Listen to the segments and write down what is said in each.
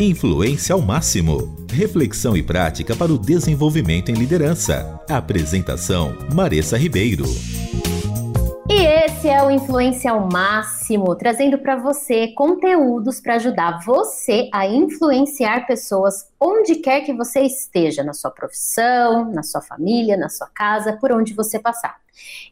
Influência ao máximo. Reflexão e prática para o desenvolvimento em liderança. Apresentação: Maressa Ribeiro. E esse é o Influência ao Máximo, trazendo para você conteúdos para ajudar você a influenciar pessoas onde quer que você esteja, na sua profissão, na sua família, na sua casa, por onde você passar.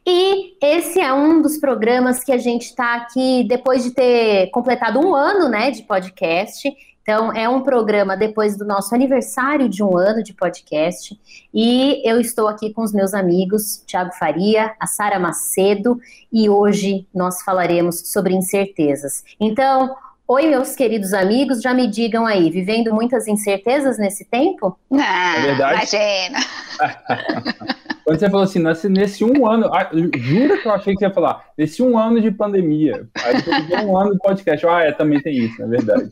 E esse é um dos programas que a gente está aqui depois de ter completado um ano né, de podcast. Então, é um programa depois do nosso aniversário de um ano de podcast. E eu estou aqui com os meus amigos, Tiago Faria, a Sara Macedo, e hoje nós falaremos sobre incertezas. Então, oi, meus queridos amigos, já me digam aí, vivendo muitas incertezas nesse tempo? Não, é verdade. imagina. Quando você falou assim, nesse, nesse um ano, ah, jura que eu achei que você ia falar, nesse um ano de pandemia. Aí depois um ano de podcast. Ah, é, também tem isso, é verdade.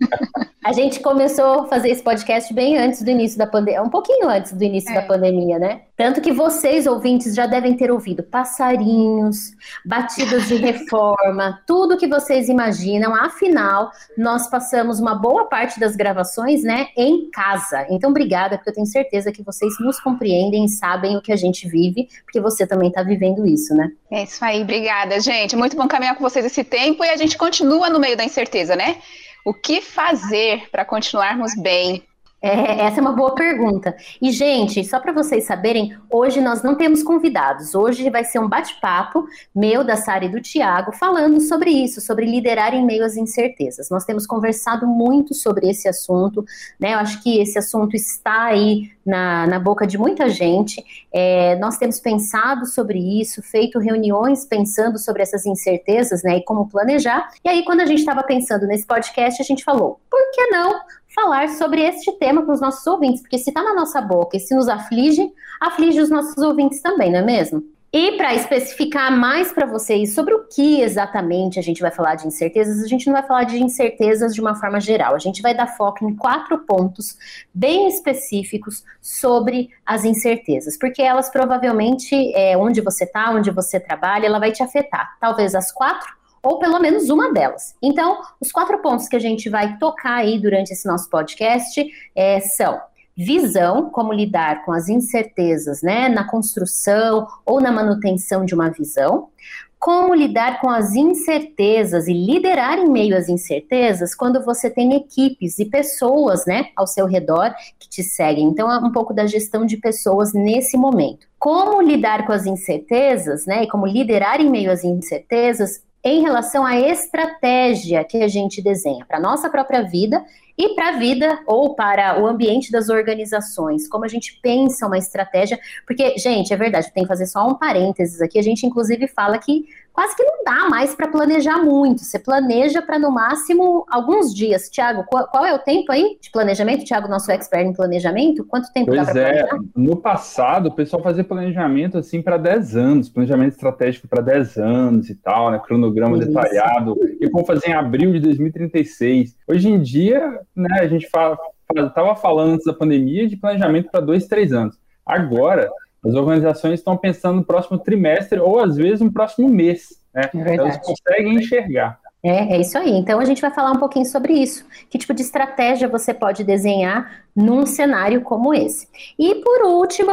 A gente começou a fazer esse podcast bem antes do início da pandemia, um pouquinho antes do início é. da pandemia, né? Tanto que vocês, ouvintes, já devem ter ouvido passarinhos, batidas de reforma, tudo que vocês imaginam. Afinal, nós passamos uma boa parte das gravações, né, em casa. Então, obrigada, porque eu tenho certeza que vocês nos compreendem e sabem o que a gente vive, porque você também está vivendo isso, né? É isso aí, obrigada, gente. Muito bom caminhar com vocês esse tempo e a gente continua no meio da incerteza, né? O que fazer para continuarmos bem? É, essa é uma boa pergunta. E, gente, só para vocês saberem, hoje nós não temos convidados. Hoje vai ser um bate-papo meu, da Sara e do Tiago, falando sobre isso, sobre liderar em meio às incertezas. Nós temos conversado muito sobre esse assunto, né? Eu acho que esse assunto está aí na, na boca de muita gente. É, nós temos pensado sobre isso, feito reuniões pensando sobre essas incertezas, né, e como planejar. E aí, quando a gente estava pensando nesse podcast, a gente falou: por que não falar sobre este tema com os nossos ouvintes? Porque se está na nossa boca e se nos aflige, aflige os nossos ouvintes também, não é mesmo? E para especificar mais para vocês sobre o que exatamente a gente vai falar de incertezas, a gente não vai falar de incertezas de uma forma geral. A gente vai dar foco em quatro pontos bem específicos sobre as incertezas, porque elas provavelmente, é, onde você está, onde você trabalha, ela vai te afetar. Talvez as quatro ou pelo menos uma delas. Então, os quatro pontos que a gente vai tocar aí durante esse nosso podcast é, são visão, como lidar com as incertezas, né, na construção ou na manutenção de uma visão, como lidar com as incertezas e liderar em meio às incertezas quando você tem equipes e pessoas, né, ao seu redor que te seguem. Então, é um pouco da gestão de pessoas nesse momento. Como lidar com as incertezas, né, e como liderar em meio às incertezas em relação à estratégia que a gente desenha para a nossa própria vida e para a vida ou para o ambiente das organizações, como a gente pensa uma estratégia, porque, gente, é verdade, tem que fazer só um parênteses aqui, a gente inclusive fala que quase que não dá mais para planejar muito. Você planeja para no máximo alguns dias. Tiago, qual, qual, é o tempo aí de planejamento? Tiago, nosso expert em planejamento, quanto tempo pois dá para é, planejar? No passado, o pessoal fazia planejamento assim para 10 anos, planejamento estratégico para 10 anos e tal, né? Cronograma Isso. detalhado, e como fazer em abril de 2036. Hoje em dia, né, a gente fala, estava falando antes da pandemia de planejamento para dois, três anos. Agora, as organizações estão pensando no próximo trimestre ou às vezes no próximo mês. Né? É Elas conseguem enxergar. É, é isso aí. Então a gente vai falar um pouquinho sobre isso. Que tipo de estratégia você pode desenhar num cenário como esse. E por último,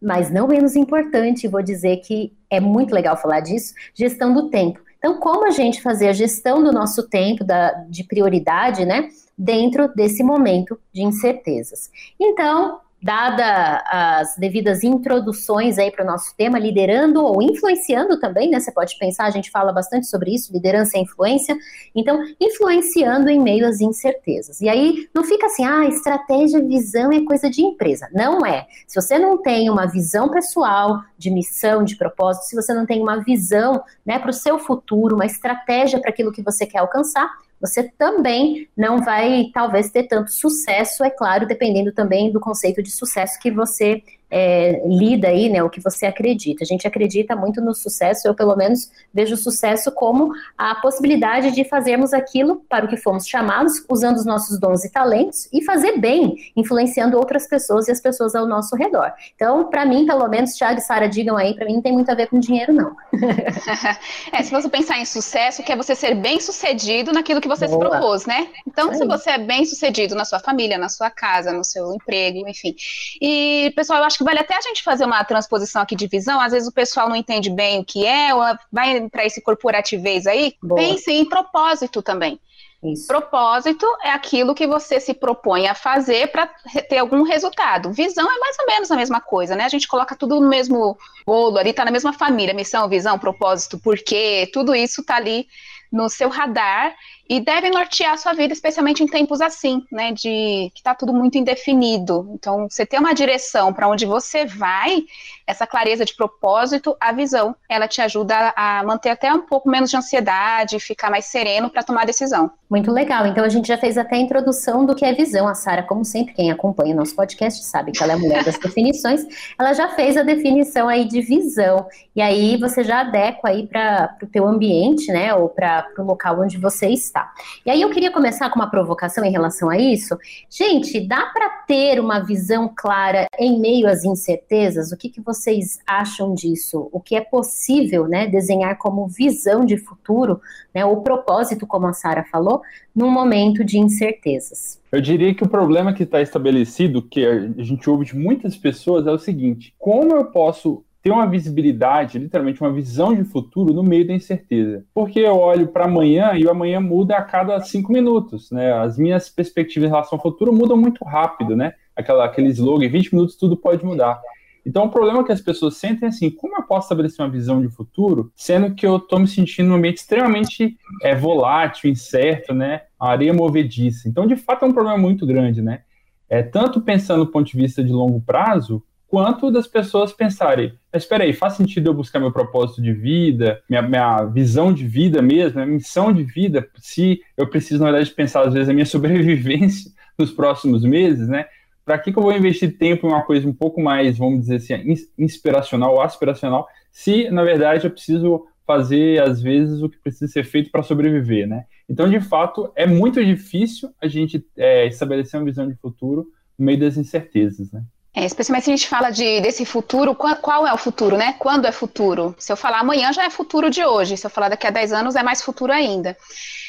mas não menos importante, vou dizer que é muito legal falar disso, gestão do tempo. Então, como a gente fazer a gestão do nosso tempo, da, de prioridade, né, dentro desse momento de incertezas. Então, dada as devidas introduções aí para o nosso tema, liderando ou influenciando também, né? Você pode pensar, a gente fala bastante sobre isso, liderança e influência. Então, influenciando em meio às incertezas. E aí não fica assim, ah, estratégia, visão é coisa de empresa. Não é. Se você não tem uma visão pessoal de missão, de propósito, se você não tem uma visão, né, para o seu futuro, uma estratégia para aquilo que você quer alcançar, você também não vai, talvez, ter tanto sucesso, é claro, dependendo também do conceito de sucesso que você é, lida aí, né, o que você acredita. A gente acredita muito no sucesso, eu pelo menos vejo o sucesso como a possibilidade de fazermos aquilo para o que fomos chamados, usando os nossos dons e talentos e fazer bem, influenciando outras pessoas e as pessoas ao nosso redor. Então, para mim, pelo menos, Thiago e Sara, digam aí, para mim não tem muito a ver com dinheiro, não. é, se você pensar em sucesso, quer você ser bem sucedido naquilo que você Boa. se propôs, né? Então, se você é bem sucedido na sua família, na sua casa, no seu emprego, enfim. E, pessoal, eu acho que vale até a gente fazer uma transposição aqui de visão. Às vezes o pessoal não entende bem o que é, ou vai para esse corporativez aí. Boa. Pense em propósito também. Isso. Propósito é aquilo que você se propõe a fazer para ter algum resultado. Visão é mais ou menos a mesma coisa, né? A gente coloca tudo no mesmo bolo, ali tá na mesma família, missão, visão, propósito, porquê, tudo isso tá ali no seu radar e deve nortear a sua vida, especialmente em tempos assim, né, de que está tudo muito indefinido. Então, você ter uma direção para onde você vai, essa clareza de propósito, a visão, ela te ajuda a manter até um pouco menos de ansiedade, ficar mais sereno para tomar decisão. Muito legal. Então, a gente já fez até a introdução do que é visão. A Sara, como sempre, quem acompanha o nosso podcast sabe que ela é a mulher das definições. Ela já fez a definição aí de visão. E aí você já adequa aí para o teu ambiente, né, ou para o local onde você está. E aí eu queria começar com uma provocação em relação a isso. Gente, dá para ter uma visão clara em meio às incertezas? O que, que vocês acham disso? O que é possível, né, desenhar como visão de futuro, né, o propósito, como a Sara falou, num momento de incertezas? Eu diria que o problema que está estabelecido, que a gente ouve de muitas pessoas, é o seguinte: como eu posso ter uma visibilidade, literalmente uma visão de futuro no meio da incerteza. Porque eu olho para amanhã e o amanhã muda a cada cinco minutos, né? As minhas perspectivas em relação ao futuro mudam muito rápido, né? Aquela, aquele slogan, 20 minutos tudo pode mudar. Então, o problema que as pessoas sentem é assim: como eu posso estabelecer uma visão de futuro, sendo que eu estou me sentindo num ambiente extremamente é, volátil, incerto, né? A areia movediça. Então, de fato, é um problema muito grande, né? É, tanto pensando do ponto de vista de longo prazo, quanto das pessoas pensarem, mas espera aí, faz sentido eu buscar meu propósito de vida, minha, minha visão de vida mesmo, minha missão de vida, se eu preciso, na verdade, pensar, às vezes, a minha sobrevivência nos próximos meses, né? Para que, que eu vou investir tempo em uma coisa um pouco mais, vamos dizer assim, inspiracional ou aspiracional, se, na verdade, eu preciso fazer, às vezes, o que precisa ser feito para sobreviver, né? Então, de fato, é muito difícil a gente é, estabelecer uma visão de futuro no meio das incertezas, né? É, especialmente se a gente fala de, desse futuro, qual, qual, é o futuro, né? Quando é futuro? Se eu falar amanhã já é futuro de hoje, se eu falar daqui a 10 anos é mais futuro ainda.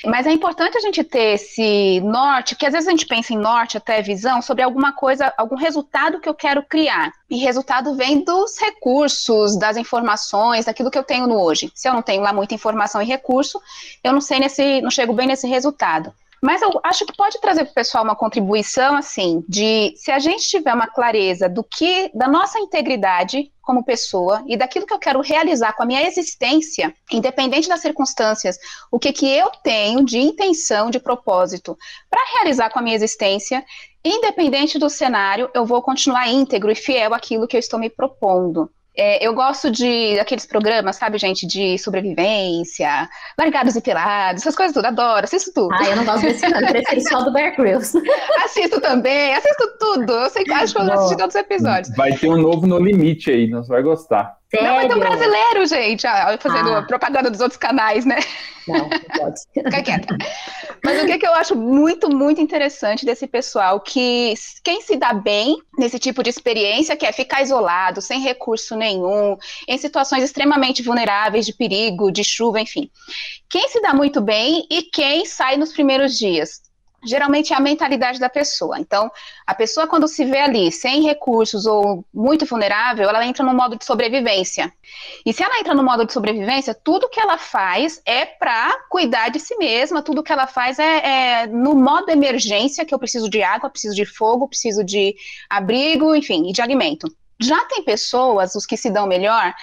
Mas é importante a gente ter esse norte, que às vezes a gente pensa em norte, até visão, sobre alguma coisa, algum resultado que eu quero criar. E resultado vem dos recursos, das informações, daquilo que eu tenho no hoje. Se eu não tenho lá muita informação e recurso, eu não sei nesse, não chego bem nesse resultado. Mas eu acho que pode trazer para o pessoal uma contribuição, assim, de se a gente tiver uma clareza do que, da nossa integridade como pessoa e daquilo que eu quero realizar com a minha existência, independente das circunstâncias, o que, que eu tenho de intenção, de propósito para realizar com a minha existência, independente do cenário, eu vou continuar íntegro e fiel àquilo que eu estou me propondo. É, eu gosto de aqueles programas, sabe, gente, de sobrevivência, largados e pelados, essas coisas tudo, adoro, assisto tudo. Ah, eu não gosto desse não, prefiro só do Bear Grylls. assisto também, assisto tudo, eu sei, acho que eu assisti todos os episódios. Vai ter um novo No Limite aí, nós vai gostar. Sério? Não, ter um brasileiro, gente, fazendo ah. propaganda dos outros canais, né? Não, não pode. Fica quieta. Mas o que, que eu acho muito, muito interessante desse pessoal, que quem se dá bem nesse tipo de experiência, que é ficar isolado, sem recurso nenhum, em situações extremamente vulneráveis, de perigo, de chuva, enfim. Quem se dá muito bem e quem sai nos primeiros dias geralmente é a mentalidade da pessoa. Então, a pessoa, quando se vê ali sem recursos ou muito vulnerável, ela entra no modo de sobrevivência. E se ela entra no modo de sobrevivência, tudo que ela faz é para cuidar de si mesma, tudo que ela faz é, é, no modo emergência, que eu preciso de água, preciso de fogo, preciso de abrigo, enfim, e de alimento. Já tem pessoas, os que se dão melhor,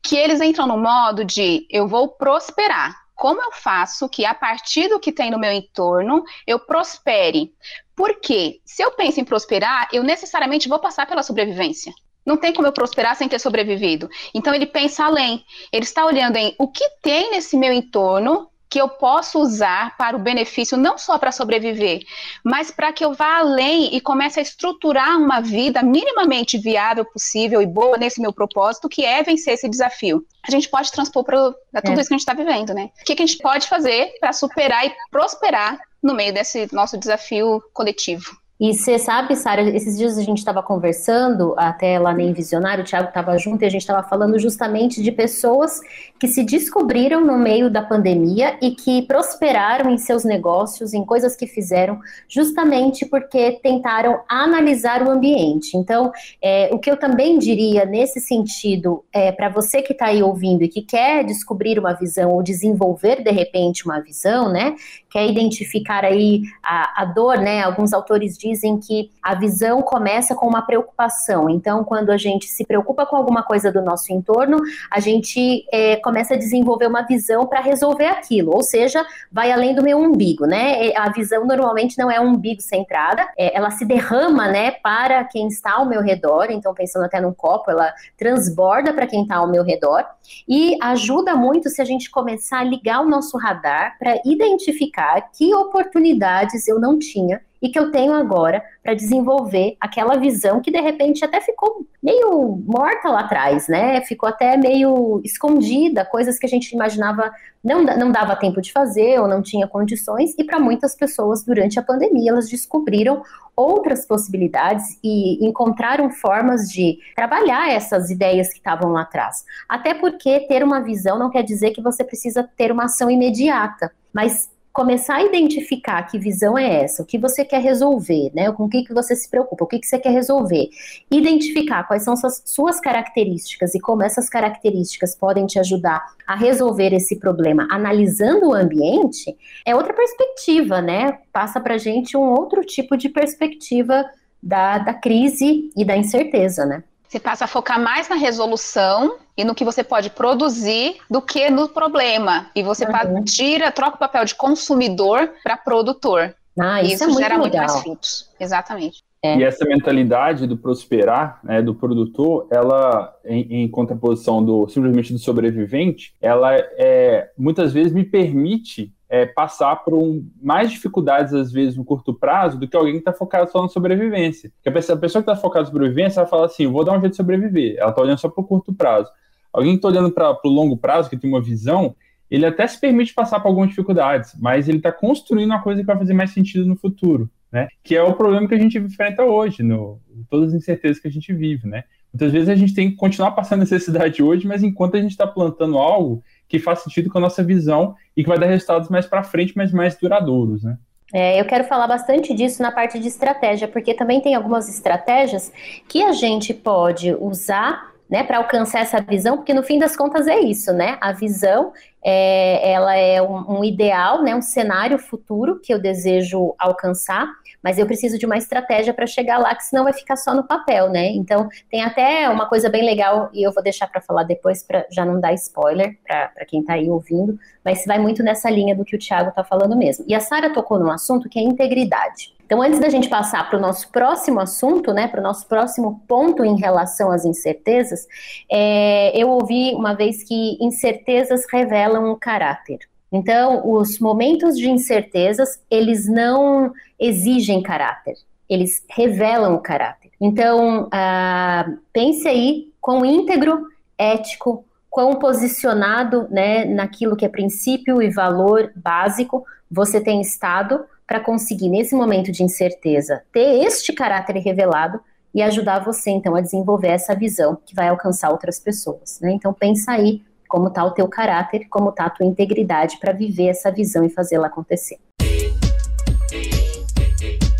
que eles entram no modo de eu vou prosperar como eu faço que a partir do que tem no meu entorno eu prospere? Porque se eu penso em prosperar, eu necessariamente vou passar pela sobrevivência. Não tem como eu prosperar sem ter sobrevivido. Então ele pensa além. Ele está olhando em o que tem nesse meu entorno que eu posso usar para o benefício, não só para sobreviver, mas para que eu vá além e comece a estruturar uma vida minimamente viável, possível e boa nesse meu propósito, que é vencer esse desafio. A gente pode transpor para tudo é. isso que a gente está vivendo, né? O que, que a gente pode fazer para superar e prosperar no meio desse nosso desafio coletivo? E você sabe, Sara, esses dias a gente estava conversando, até lá nem Visionário, o Thiago estava junto e a gente estava falando justamente de pessoas que se descobriram no meio da pandemia e que prosperaram em seus negócios, em coisas que fizeram, justamente porque tentaram analisar o ambiente. Então, é, o que eu também diria nesse sentido, é, para você que está aí ouvindo e que quer descobrir uma visão ou desenvolver de repente uma visão, né? Quer identificar aí a, a dor, né? Alguns autores dizem que a visão começa com uma preocupação. Então, quando a gente se preocupa com alguma coisa do nosso entorno, a gente é, começa a desenvolver uma visão para resolver aquilo, ou seja, vai além do meu umbigo, né? A visão normalmente não é um umbigo centrada, é, ela se derrama, né, para quem está ao meu redor. Então, pensando até num copo, ela transborda para quem está ao meu redor e ajuda muito se a gente começar a ligar o nosso radar para identificar que oportunidades eu não tinha e que eu tenho agora para desenvolver aquela visão que de repente até ficou meio morta lá atrás, né? Ficou até meio escondida, coisas que a gente imaginava não, não dava tempo de fazer ou não tinha condições, e para muitas pessoas durante a pandemia elas descobriram outras possibilidades e encontraram formas de trabalhar essas ideias que estavam lá atrás. Até porque ter uma visão não quer dizer que você precisa ter uma ação imediata, mas começar a identificar que visão é essa, o que você quer resolver, né? Com o que, que você se preocupa, o que, que você quer resolver. Identificar quais são suas, suas características e como essas características podem te ajudar a resolver esse problema, analisando o ambiente, é outra perspectiva, né? Passa pra gente um outro tipo de perspectiva da, da crise e da incerteza, né? Você passa a focar mais na resolução e no que você pode produzir do que no problema. E você uhum. tira, troca o papel de consumidor para produtor. Ah, isso, isso é muito gera legal. muito mais frutos. Exatamente. É. E essa mentalidade do prosperar, né, do produtor, ela, em, em, contraposição do simplesmente do sobrevivente, ela é, muitas vezes me permite é, passar por um, mais dificuldades, às vezes, no curto prazo, do que alguém que está focado só na sobrevivência. Porque a pessoa, a pessoa que está focada na sobrevivência, ela fala assim: vou dar um jeito de sobreviver. Ela está olhando só para o curto prazo. Alguém que está olhando para o longo prazo, que tem uma visão, ele até se permite passar por algumas dificuldades, mas ele está construindo uma coisa que vai fazer mais sentido no futuro. Né? Que é o problema que a gente enfrenta hoje, no, todas as incertezas que a gente vive, né? Muitas vezes a gente tem que continuar passando necessidade hoje, mas enquanto a gente está plantando algo que faz sentido com a nossa visão e que vai dar resultados mais para frente, mas mais duradouros, né? É, eu quero falar bastante disso na parte de estratégia, porque também tem algumas estratégias que a gente pode usar né, para alcançar essa visão, porque no fim das contas é isso, né? A visão é, ela é um, um, ideal, né, um cenário futuro que eu desejo alcançar, mas eu preciso de uma estratégia para chegar lá, que senão vai ficar só no papel, né? Então tem até uma coisa bem legal e eu vou deixar para falar depois para já não dar spoiler para quem está aí ouvindo, mas vai muito nessa linha do que o Thiago está falando mesmo. E a Sara tocou num assunto que é integridade. Então, antes da gente passar para o nosso próximo assunto, né, para o nosso próximo ponto em relação às incertezas, é, eu ouvi uma vez que incertezas revelam o caráter. Então, os momentos de incertezas, eles não exigem caráter, eles revelam o caráter. Então, ah, pense aí quão íntegro, ético, quão posicionado né, naquilo que é princípio e valor básico você tem estado para conseguir, nesse momento de incerteza, ter este caráter revelado e ajudar você, então, a desenvolver essa visão que vai alcançar outras pessoas. Né? Então, pensa aí como está o teu caráter, como está a tua integridade para viver essa visão e fazê-la acontecer.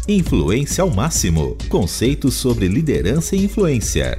Influência ao máximo. Conceitos sobre liderança e influência.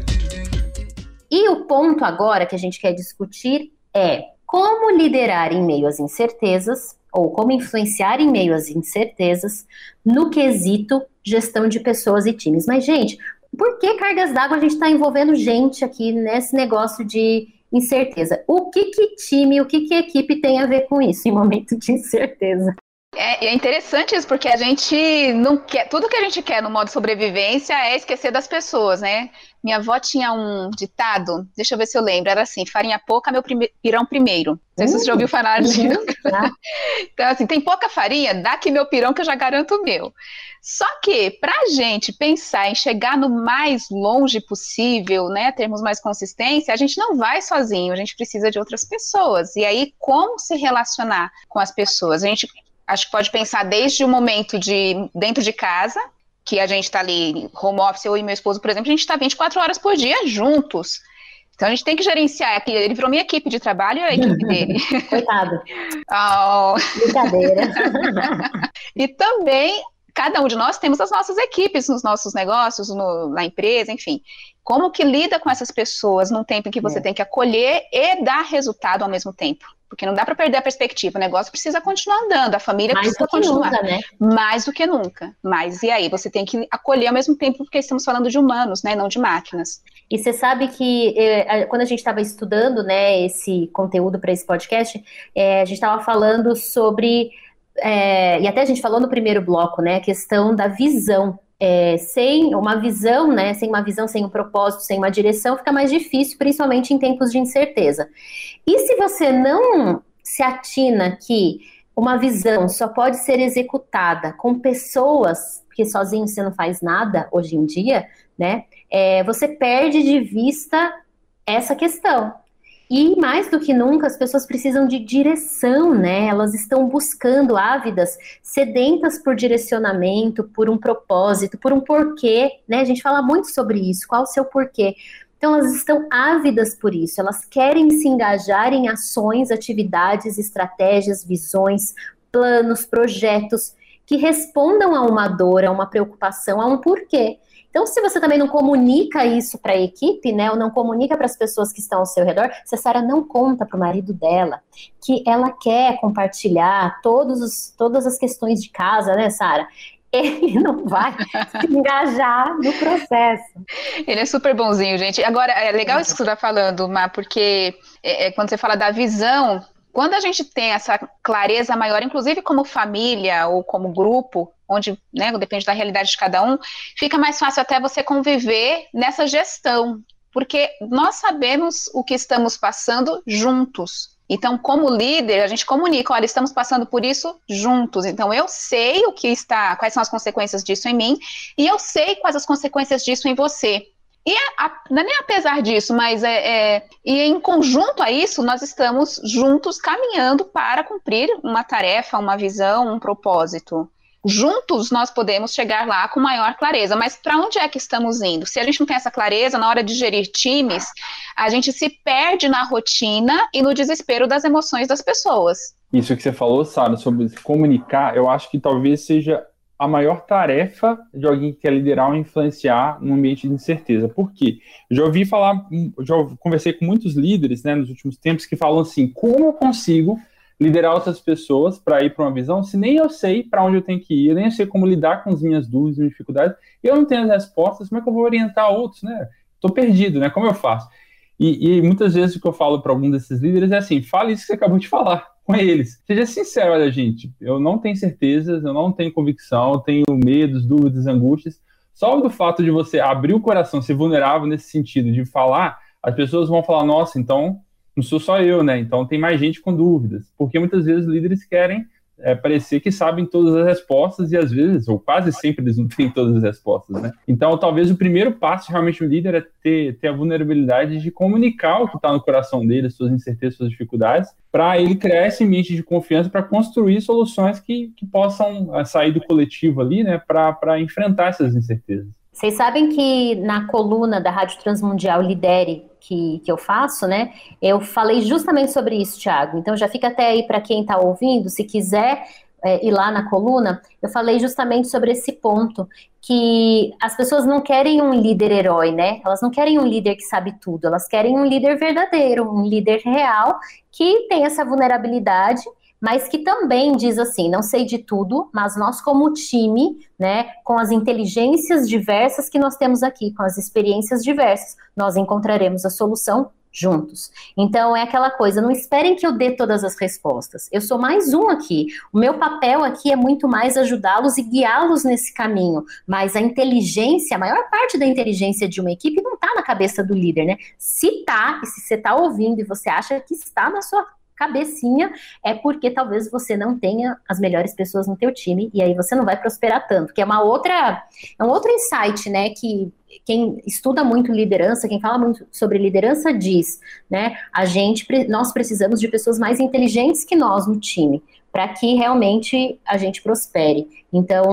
E o ponto agora que a gente quer discutir é como liderar em meio às incertezas ou como influenciar em meio às incertezas no quesito gestão de pessoas e times. Mas, gente, por que cargas d'água a gente está envolvendo gente aqui nesse negócio de incerteza? O que que time, o que que equipe tem a ver com isso em momento de incerteza? É, é, interessante isso, porque a gente não quer. Tudo que a gente quer no modo sobrevivência é esquecer das pessoas, né? Minha avó tinha um ditado, deixa eu ver se eu lembro, era assim: farinha pouca, meu prime pirão primeiro. Não sei se você já ouviu falar disso. Uhum. então, assim, tem pouca farinha, dá aqui meu pirão que eu já garanto o meu. Só que, para a gente pensar em chegar no mais longe possível, né, termos mais consistência, a gente não vai sozinho, a gente precisa de outras pessoas. E aí, como se relacionar com as pessoas? A gente acho que pode pensar desde o momento de dentro de casa, que a gente está ali, home office, eu e meu esposo, por exemplo, a gente está 24 horas por dia juntos. Então a gente tem que gerenciar aqui. Ele virou minha equipe de trabalho e a equipe dele. Coitado. oh. Brincadeira. e também cada um de nós temos as nossas equipes nos nossos negócios, no, na empresa, enfim. Como que lida com essas pessoas num tempo em que você é. tem que acolher e dar resultado ao mesmo tempo? Porque não dá para perder a perspectiva. O negócio precisa continuar andando, a família Mais precisa continuar. Nunca, né? Mais do que nunca. Mas e aí? Você tem que acolher ao mesmo tempo, porque estamos falando de humanos, né? Não de máquinas. E você sabe que eh, quando a gente estava estudando né, esse conteúdo para esse podcast, eh, a gente estava falando sobre. Eh, e até a gente falou no primeiro bloco, né? A questão da visão é, sem uma visão, né, sem uma visão, sem um propósito, sem uma direção, fica mais difícil, principalmente em tempos de incerteza. E se você não se atina que uma visão só pode ser executada com pessoas, porque sozinho você não faz nada hoje em dia, né? É, você perde de vista essa questão. E mais do que nunca, as pessoas precisam de direção, né? Elas estão buscando, ávidas, sedentas por direcionamento, por um propósito, por um porquê, né? A gente fala muito sobre isso, qual o seu porquê. Então, elas estão ávidas por isso, elas querem se engajar em ações, atividades, estratégias, visões, planos, projetos que respondam a uma dor, a uma preocupação, a um porquê. Então, se você também não comunica isso para a equipe, né, ou não comunica para as pessoas que estão ao seu redor, se a Sara não conta para o marido dela que ela quer compartilhar todos os, todas as questões de casa, né, Sara? ele não vai se engajar no processo. Ele é super bonzinho, gente. Agora, é legal isso que você está falando, Má, porque é, é, quando você fala da visão, quando a gente tem essa clareza maior, inclusive como família ou como grupo, onde né, depende da realidade de cada um, fica mais fácil até você conviver nessa gestão, porque nós sabemos o que estamos passando juntos. Então, como líder, a gente comunica, olha, estamos passando por isso juntos. Então, eu sei o que está, quais são as consequências disso em mim, e eu sei quais as consequências disso em você. E a, não é nem apesar disso, mas é, é, e em conjunto a isso, nós estamos juntos caminhando para cumprir uma tarefa, uma visão, um propósito juntos nós podemos chegar lá com maior clareza. Mas para onde é que estamos indo? Se a gente não tem essa clareza na hora de gerir times, a gente se perde na rotina e no desespero das emoções das pessoas. Isso que você falou, Sara, sobre comunicar, eu acho que talvez seja a maior tarefa de alguém que quer liderar ou influenciar num ambiente de incerteza. Por quê? Já ouvi falar, já conversei com muitos líderes né, nos últimos tempos que falam assim: como eu consigo liderar outras pessoas para ir para uma visão, se nem eu sei para onde eu tenho que ir, nem eu sei como lidar com as minhas dúvidas e dificuldades, eu não tenho as respostas, como é que eu vou orientar outros, né? Estou perdido, né? Como eu faço? E, e muitas vezes o que eu falo para algum desses líderes é assim: fale isso que você acabou de falar com eles. Seja sincero, olha, gente, eu não tenho certezas, eu não tenho convicção, eu tenho medos, dúvidas, angústias. Só do fato de você abrir o coração, ser vulnerável nesse sentido, de falar, as pessoas vão falar: nossa, então não sou só eu, né? Então tem mais gente com dúvidas, porque muitas vezes líderes querem é, parecer que sabem todas as respostas e às vezes, ou quase sempre, eles não têm todas as respostas, né? Então, talvez o primeiro passo realmente do líder é ter, ter a vulnerabilidade de comunicar o que está no coração dele, suas incertezas, suas dificuldades, para ele criar esse ambiente de confiança para construir soluções que, que possam é, sair do coletivo ali, né? Para enfrentar essas incertezas. Vocês sabem que na coluna da Rádio Transmundial Lidere, que, que eu faço, né, eu falei justamente sobre isso, Thiago. Então já fica até aí para quem está ouvindo, se quiser é, ir lá na coluna, eu falei justamente sobre esse ponto, que as pessoas não querem um líder herói, né? Elas não querem um líder que sabe tudo, elas querem um líder verdadeiro, um líder real, que tem essa vulnerabilidade mas que também diz assim: não sei de tudo, mas nós, como time, né, com as inteligências diversas que nós temos aqui, com as experiências diversas, nós encontraremos a solução juntos. Então é aquela coisa, não esperem que eu dê todas as respostas. Eu sou mais um aqui. O meu papel aqui é muito mais ajudá-los e guiá-los nesse caminho. Mas a inteligência, a maior parte da inteligência de uma equipe não está na cabeça do líder, né? Se tá, e se você está ouvindo e você acha que está na sua cabecinha, é porque talvez você não tenha as melhores pessoas no teu time e aí você não vai prosperar tanto, que é uma outra, é um outro insight, né, que quem estuda muito liderança, quem fala muito sobre liderança diz, né, a gente, nós precisamos de pessoas mais inteligentes que nós no time, para que realmente a gente prospere. Então,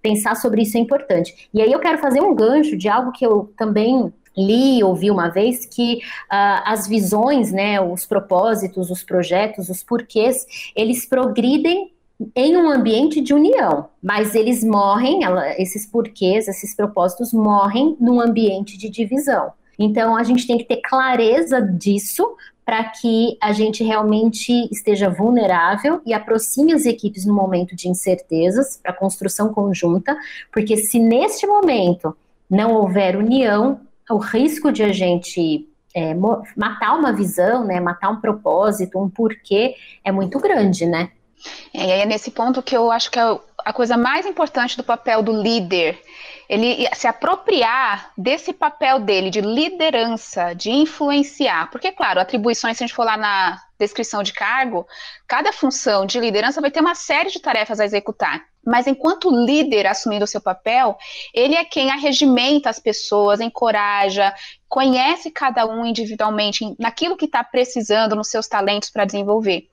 pensar sobre isso é importante. E aí eu quero fazer um gancho de algo que eu também li, ouvi uma vez que uh, as visões, né, os propósitos, os projetos, os porquês, eles progridem em um ambiente de união, mas eles morrem, ela, esses porquês, esses propósitos morrem num ambiente de divisão. Então a gente tem que ter clareza disso para que a gente realmente esteja vulnerável e aproxime as equipes no momento de incertezas para construção conjunta, porque se neste momento não houver união, o risco de a gente é, matar uma visão, né, matar um propósito, um porquê, é muito grande, né? É, é nesse ponto que eu acho que é a coisa mais importante do papel do líder, ele se apropriar desse papel dele de liderança, de influenciar. Porque, claro, atribuições, se a gente for lá na descrição de cargo, cada função de liderança vai ter uma série de tarefas a executar. Mas enquanto líder assumindo o seu papel, ele é quem arregimenta as pessoas, encoraja, conhece cada um individualmente naquilo que está precisando, nos seus talentos para desenvolver.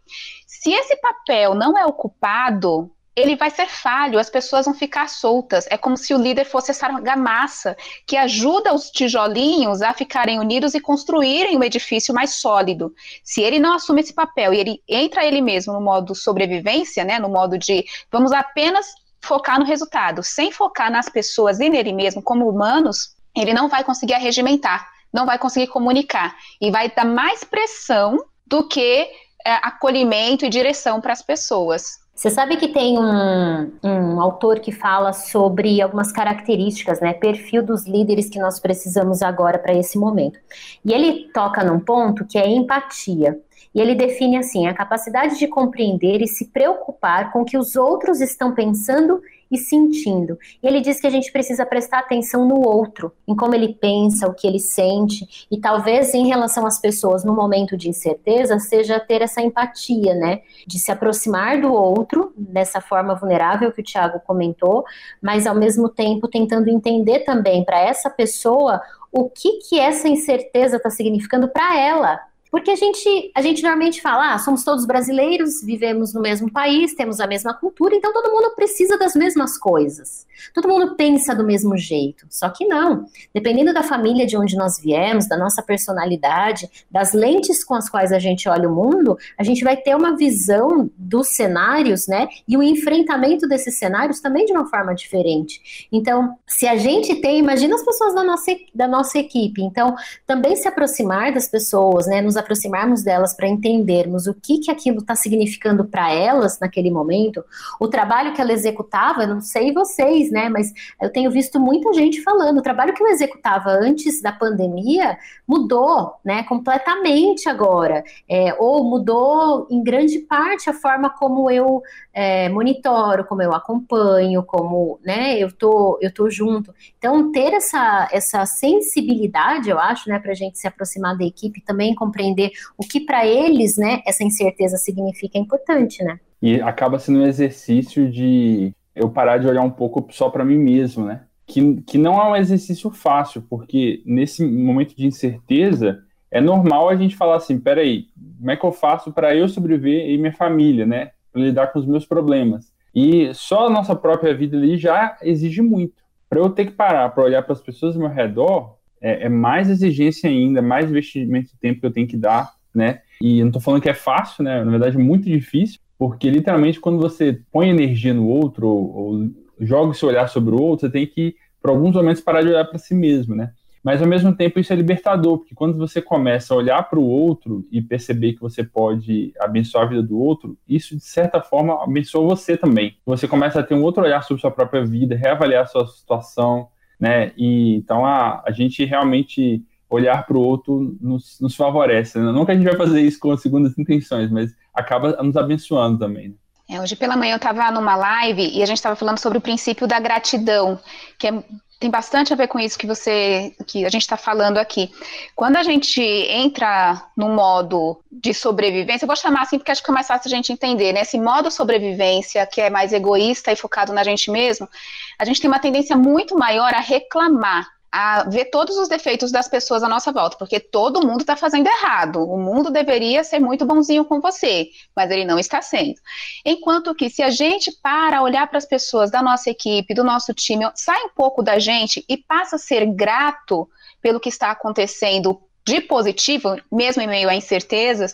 Se esse papel não é ocupado, ele vai ser falho, as pessoas vão ficar soltas. É como se o líder fosse essa argamassa que ajuda os tijolinhos a ficarem unidos e construírem um edifício mais sólido. Se ele não assume esse papel e ele entra ele mesmo no modo sobrevivência, né, no modo de vamos apenas focar no resultado, sem focar nas pessoas e nele mesmo como humanos, ele não vai conseguir arregimentar, não vai conseguir comunicar e vai dar mais pressão do que é, acolhimento e direção para as pessoas. Você sabe que tem um, um autor que fala sobre algumas características, né? Perfil dos líderes que nós precisamos agora para esse momento. E ele toca num ponto que é empatia. E ele define assim: a capacidade de compreender e se preocupar com o que os outros estão pensando e sentindo. E ele diz que a gente precisa prestar atenção no outro, em como ele pensa, o que ele sente, e talvez em relação às pessoas no momento de incerteza, seja ter essa empatia, né? De se aproximar do outro dessa forma vulnerável que o Tiago comentou, mas ao mesmo tempo tentando entender também para essa pessoa o que que essa incerteza está significando para ela, porque a gente, a gente normalmente fala, ah, somos todos brasileiros, vivemos no mesmo país, temos a mesma cultura, então todo mundo precisa das mesmas coisas. Todo mundo pensa do mesmo jeito. Só que não. Dependendo da família de onde nós viemos, da nossa personalidade, das lentes com as quais a gente olha o mundo, a gente vai ter uma visão dos cenários, né? E o enfrentamento desses cenários também de uma forma diferente. Então, se a gente tem, imagina as pessoas da nossa, da nossa equipe. Então, também se aproximar das pessoas, né? Nos aproximarmos delas para entendermos o que, que aquilo está significando para elas naquele momento, o trabalho que ela executava, não sei vocês, né, mas eu tenho visto muita gente falando, o trabalho que eu executava antes da pandemia mudou, né, completamente agora, é, ou mudou em grande parte a forma como eu é, monitoro, como eu acompanho, como, né, eu tô, eu tô junto. Então, ter essa, essa sensibilidade, eu acho, né, para a gente se aproximar da equipe, também compreender o que para eles, né, essa incerteza significa é importante, né. E acaba sendo um exercício de eu parar de olhar um pouco só para mim mesmo, né? Que, que não é um exercício fácil, porque nesse momento de incerteza, é normal a gente falar assim: peraí, como é que eu faço para eu sobreviver e minha família, né? Para lidar com os meus problemas. E só a nossa própria vida ali já exige muito. Para eu ter que parar para olhar para as pessoas ao meu redor, é, é, mais exigência ainda, mais investimento de tempo que eu tenho que dar, né? E eu não estou falando que é fácil, né? Na verdade, é muito difícil, porque literalmente quando você põe energia no outro ou, ou joga seu olhar sobre o outro, você tem que, por alguns momentos, parar de olhar para si mesmo, né? Mas ao mesmo tempo isso é libertador, porque quando você começa a olhar para o outro e perceber que você pode abençoar a vida do outro, isso de certa forma abençoa você também. Você começa a ter um outro olhar sobre sua própria vida, reavaliar sua situação, né? E então a, a gente realmente olhar para o outro nos, nos favorece. Né? Não que a gente vai fazer isso com as segundas intenções, mas acaba nos abençoando também. Né? É, hoje pela manhã eu estava numa live e a gente estava falando sobre o princípio da gratidão, que é, tem bastante a ver com isso que você, que a gente está falando aqui. Quando a gente entra no modo de sobrevivência, eu vou chamar assim porque acho que é mais fácil a gente entender, né? Esse modo sobrevivência que é mais egoísta e focado na gente mesmo, a gente tem uma tendência muito maior a reclamar a ver todos os defeitos das pessoas à nossa volta, porque todo mundo está fazendo errado. O mundo deveria ser muito bonzinho com você, mas ele não está sendo. Enquanto que se a gente para olhar para as pessoas da nossa equipe, do nosso time, sai um pouco da gente e passa a ser grato pelo que está acontecendo de positivo, mesmo em meio a incertezas,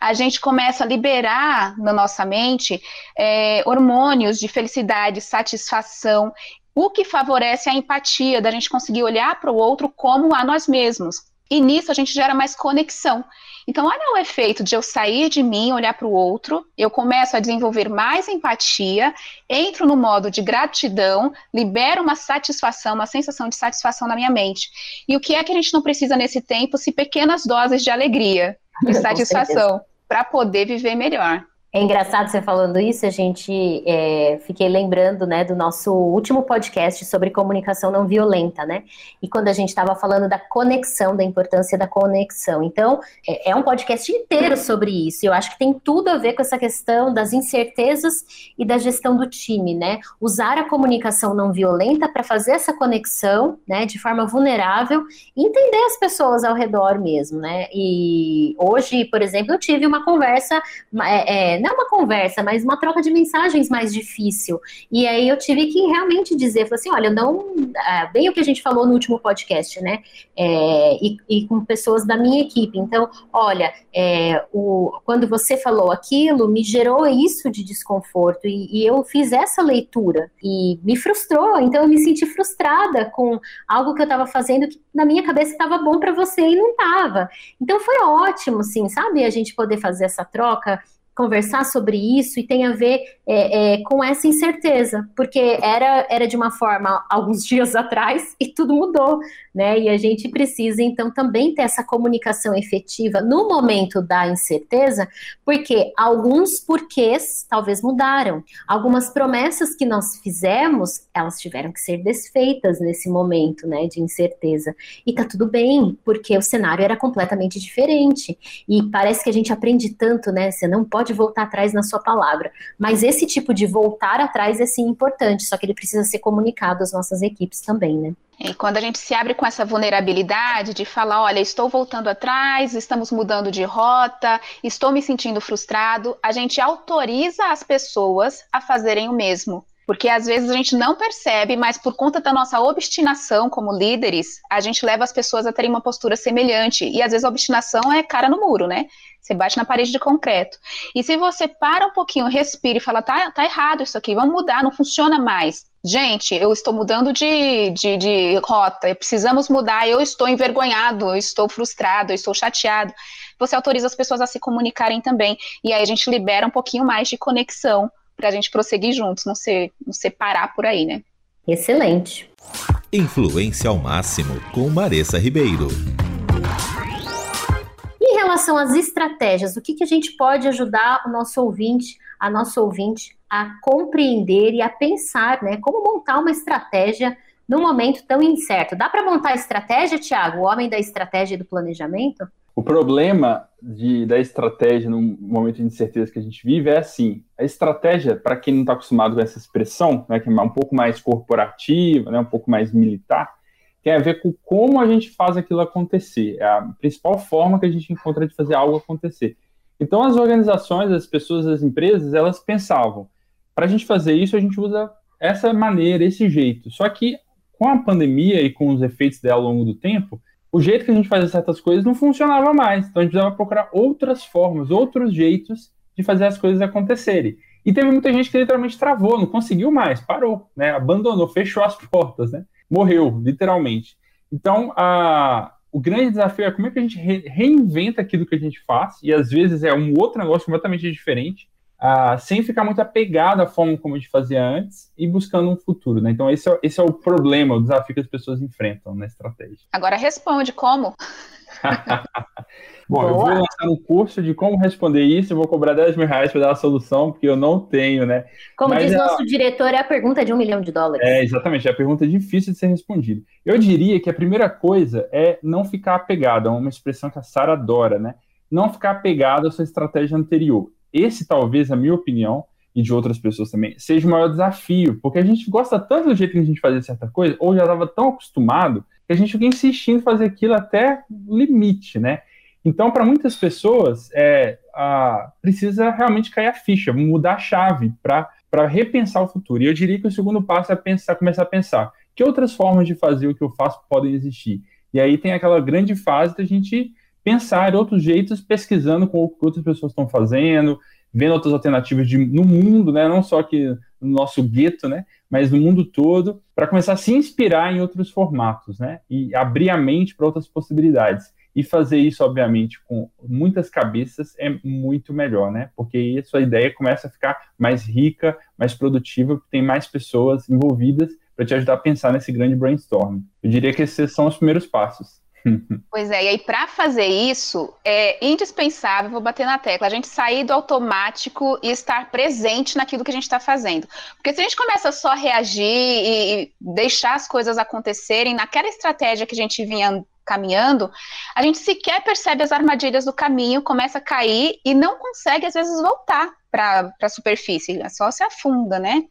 a gente começa a liberar na nossa mente é, hormônios de felicidade, satisfação o que favorece a empatia, da gente conseguir olhar para o outro como a nós mesmos. E nisso a gente gera mais conexão. Então, olha o efeito de eu sair de mim, olhar para o outro, eu começo a desenvolver mais empatia, entro no modo de gratidão, libero uma satisfação, uma sensação de satisfação na minha mente. E o que é que a gente não precisa nesse tempo se pequenas doses de alegria, de satisfação, para poder viver melhor? É engraçado você falando isso, a gente é, fiquei lembrando, né, do nosso último podcast sobre comunicação não violenta, né? E quando a gente estava falando da conexão, da importância da conexão. Então, é, é, um podcast inteiro sobre isso. Eu acho que tem tudo a ver com essa questão das incertezas e da gestão do time, né? Usar a comunicação não violenta para fazer essa conexão, né, de forma vulnerável, e entender as pessoas ao redor mesmo, né? E hoje, por exemplo, eu tive uma conversa é, é não uma conversa, mas uma troca de mensagens mais difícil. E aí eu tive que realmente dizer, assim, olha, não, ah, bem o que a gente falou no último podcast, né? É, e, e, com pessoas da minha equipe. Então, olha, é, o, quando você falou aquilo, me gerou isso de desconforto e, e eu fiz essa leitura e me frustrou. Então, eu me senti frustrada com algo que eu estava fazendo que na minha cabeça estava bom para você e não estava. Então, foi ótimo, sim, sabe? A gente poder fazer essa troca conversar sobre isso e tem a ver é, é, com essa incerteza, porque era, era de uma forma alguns dias atrás e tudo mudou, né? E a gente precisa então também ter essa comunicação efetiva no momento da incerteza, porque alguns porquês talvez mudaram, algumas promessas que nós fizemos, elas tiveram que ser desfeitas nesse momento, né, de incerteza. E tá tudo bem, porque o cenário era completamente diferente. E parece que a gente aprende tanto, né? Você não pode pode voltar atrás na sua palavra. Mas esse tipo de voltar atrás é sim importante, só que ele precisa ser comunicado às nossas equipes também, né? E quando a gente se abre com essa vulnerabilidade de falar, olha, estou voltando atrás, estamos mudando de rota, estou me sentindo frustrado, a gente autoriza as pessoas a fazerem o mesmo. Porque às vezes a gente não percebe, mas por conta da nossa obstinação como líderes, a gente leva as pessoas a terem uma postura semelhante. E às vezes a obstinação é cara no muro, né? Você bate na parede de concreto. E se você para um pouquinho, respira e fala, tá, tá errado isso aqui, vamos mudar, não funciona mais. Gente, eu estou mudando de, de, de rota, precisamos mudar, eu estou envergonhado, eu estou frustrado, eu estou chateado. Você autoriza as pessoas a se comunicarem também. E aí a gente libera um pouquinho mais de conexão para a gente prosseguir juntos, não, ser, não separar por aí, né? Excelente. Influência ao máximo com Maressa Ribeiro. Em relação às estratégias, o que, que a gente pode ajudar o nosso ouvinte, a nosso ouvinte, a compreender e a pensar, né? Como montar uma estratégia num momento tão incerto. Dá para montar estratégia, Tiago, o homem da estratégia e do planejamento? O problema de, da estratégia no momento de incerteza que a gente vive é assim: a estratégia, para quem não está acostumado com essa expressão, né, que é um pouco mais corporativa, né, um pouco mais militar, tem a ver com como a gente faz aquilo acontecer. É a principal forma que a gente encontra de fazer algo acontecer. Então, as organizações, as pessoas, as empresas, elas pensavam: para a gente fazer isso, a gente usa essa maneira, esse jeito. Só que com a pandemia e com os efeitos dela ao longo do tempo, o jeito que a gente fazia certas coisas não funcionava mais. Então a gente precisava procurar outras formas, outros jeitos de fazer as coisas acontecerem. E teve muita gente que literalmente travou, não conseguiu mais, parou, né? Abandonou, fechou as portas, né? Morreu, literalmente. Então, a, o grande desafio é como é que a gente re, reinventa aquilo que a gente faz, e às vezes é um outro negócio completamente diferente, ah, sem ficar muito apegado à forma como a gente fazia antes e buscando um futuro, né? Então esse é, esse é o problema, o desafio que as pessoas enfrentam na estratégia. Agora responde como? Bom, Boa. eu vou lançar um curso de como responder isso, eu vou cobrar 10 mil reais para dar a solução, porque eu não tenho, né? Como Mas diz a... nosso diretor, é a pergunta de um milhão de dólares. É, exatamente, é a pergunta difícil de ser respondida. Eu diria que a primeira coisa é não ficar apegado, é uma expressão que a Sara adora, né? Não ficar apegado à sua estratégia anterior. Esse, talvez, na minha opinião, e de outras pessoas também, seja o maior desafio, porque a gente gosta tanto do jeito que a gente fazia certa coisa, ou já estava tão acostumado, que a gente fica insistindo em fazer aquilo até o limite, né? Então, para muitas pessoas, é, a, precisa realmente cair a ficha, mudar a chave para repensar o futuro. E eu diria que o segundo passo é pensar, começar a pensar que outras formas de fazer o que eu faço podem existir. E aí tem aquela grande fase da gente pensar outros jeitos, pesquisando com o que outras pessoas estão fazendo, vendo outras alternativas de, no mundo, né, não só aqui no nosso gueto, né, mas no mundo todo, para começar a se inspirar em outros formatos, né, e abrir a mente para outras possibilidades. E fazer isso, obviamente, com muitas cabeças é muito melhor, né? Porque aí a sua ideia começa a ficar mais rica, mais produtiva, porque tem mais pessoas envolvidas para te ajudar a pensar nesse grande brainstorm. Eu diria que esses são os primeiros passos. Pois é, e aí para fazer isso é indispensável, vou bater na tecla, a gente sair do automático e estar presente naquilo que a gente está fazendo. Porque se a gente começa só a reagir e deixar as coisas acontecerem naquela estratégia que a gente vinha caminhando, a gente sequer percebe as armadilhas do caminho, começa a cair e não consegue, às vezes, voltar para a superfície, é só se afunda, né?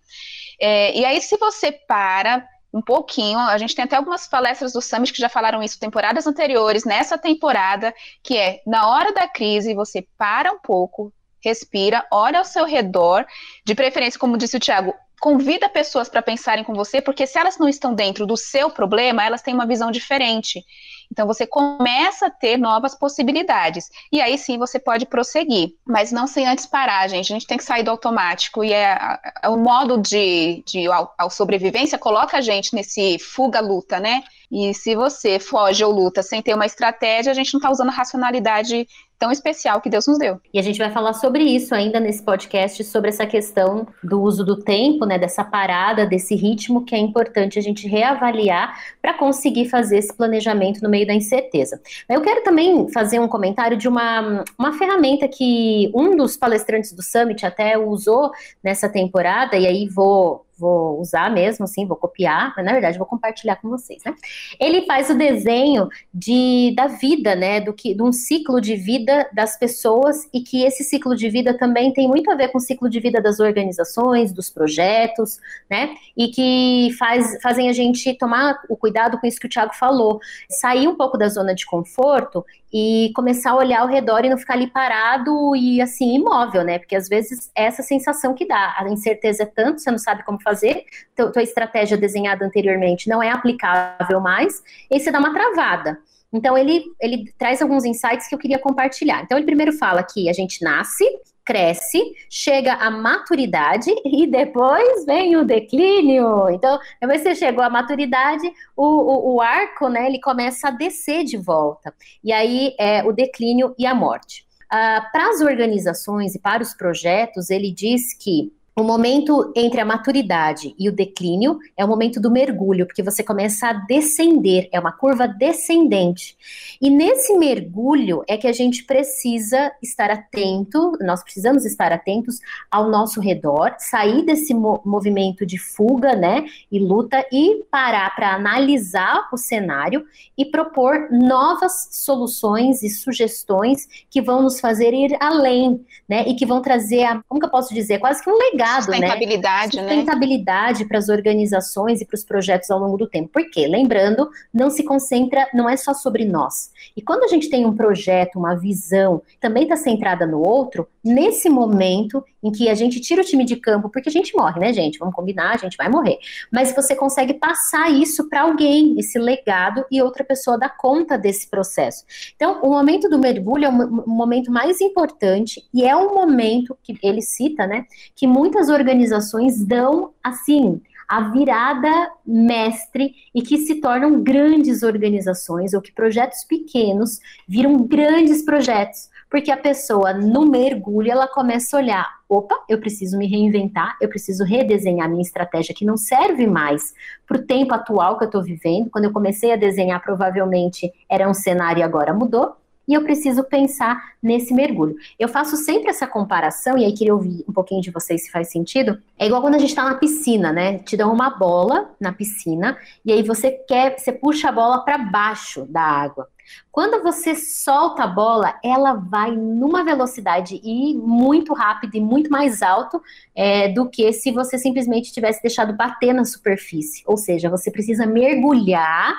É, e aí, se você para, um pouquinho. A gente tem até algumas palestras do Summit que já falaram isso temporadas anteriores, nessa temporada, que é na hora da crise, você para um pouco, respira, olha ao seu redor, de preferência, como disse o Tiago, convida pessoas para pensarem com você, porque se elas não estão dentro do seu problema, elas têm uma visão diferente. Então você começa a ter novas possibilidades. E aí sim você pode prosseguir, mas não sem antes parar, gente. A gente tem que sair do automático. E é, é o modo de, de ao, ao sobrevivência coloca a gente nesse fuga-luta, né? E se você foge ou luta sem ter uma estratégia, a gente não está usando a racionalidade tão especial que Deus nos deu. E a gente vai falar sobre isso ainda nesse podcast, sobre essa questão do uso do tempo, né, dessa parada, desse ritmo que é importante a gente reavaliar para conseguir fazer esse planejamento no meio da incerteza. Eu quero também fazer um comentário de uma, uma ferramenta que um dos palestrantes do Summit até usou nessa temporada, e aí vou vou usar mesmo, assim, vou copiar, mas na verdade vou compartilhar com vocês, né? Ele faz o desenho de, da vida, né, do que, de um ciclo de vida das pessoas e que esse ciclo de vida também tem muito a ver com o ciclo de vida das organizações, dos projetos, né? E que faz, fazem a gente tomar o cuidado com isso que o Thiago falou, sair um pouco da zona de conforto e começar a olhar ao redor e não ficar ali parado e assim imóvel, né? Porque às vezes é essa sensação que dá. A incerteza é tanto, você não sabe como fazer, tua, tua estratégia desenhada anteriormente não é aplicável mais, e você dá uma travada. Então ele, ele traz alguns insights que eu queria compartilhar. Então ele primeiro fala que a gente nasce, cresce, chega à maturidade e depois vem o declínio. Então, depois que você chegou à maturidade, o, o, o arco, né, ele começa a descer de volta. E aí é o declínio e a morte. Uh, para as organizações e para os projetos, ele diz que o momento entre a maturidade e o declínio é o momento do mergulho, porque você começa a descender, é uma curva descendente. E nesse mergulho é que a gente precisa estar atento, nós precisamos estar atentos ao nosso redor, sair desse mo movimento de fuga, né, e luta e parar para analisar o cenário e propor novas soluções e sugestões que vão nos fazer ir além, né, e que vão trazer, a, como que eu posso dizer, quase que um legado né? Sustentabilidade, né? Sustentabilidade para as organizações e para os projetos ao longo do tempo. Porque, lembrando, não se concentra, não é só sobre nós. E quando a gente tem um projeto, uma visão, também está centrada no outro, nesse momento em que a gente tira o time de campo, porque a gente morre, né, gente? Vamos combinar, a gente vai morrer. Mas você consegue passar isso para alguém, esse legado, e outra pessoa dá conta desse processo. Então, o momento do mergulho é o momento mais importante e é um momento que ele cita, né, que muitas organizações dão assim a virada mestre e que se tornam grandes organizações ou que projetos pequenos viram grandes projetos porque a pessoa no mergulho ela começa a olhar, opa, eu preciso me reinventar, eu preciso redesenhar minha estratégia que não serve mais para o tempo atual que eu estou vivendo. Quando eu comecei a desenhar, provavelmente era um cenário e agora mudou. E eu preciso pensar nesse mergulho. Eu faço sempre essa comparação, e aí queria ouvir um pouquinho de vocês se faz sentido. É igual quando a gente está na piscina, né? Te dão uma bola na piscina, e aí você quer, você puxa a bola para baixo da água. Quando você solta a bola, ela vai numa velocidade e muito rápida e muito mais alto é, do que se você simplesmente tivesse deixado bater na superfície. Ou seja, você precisa mergulhar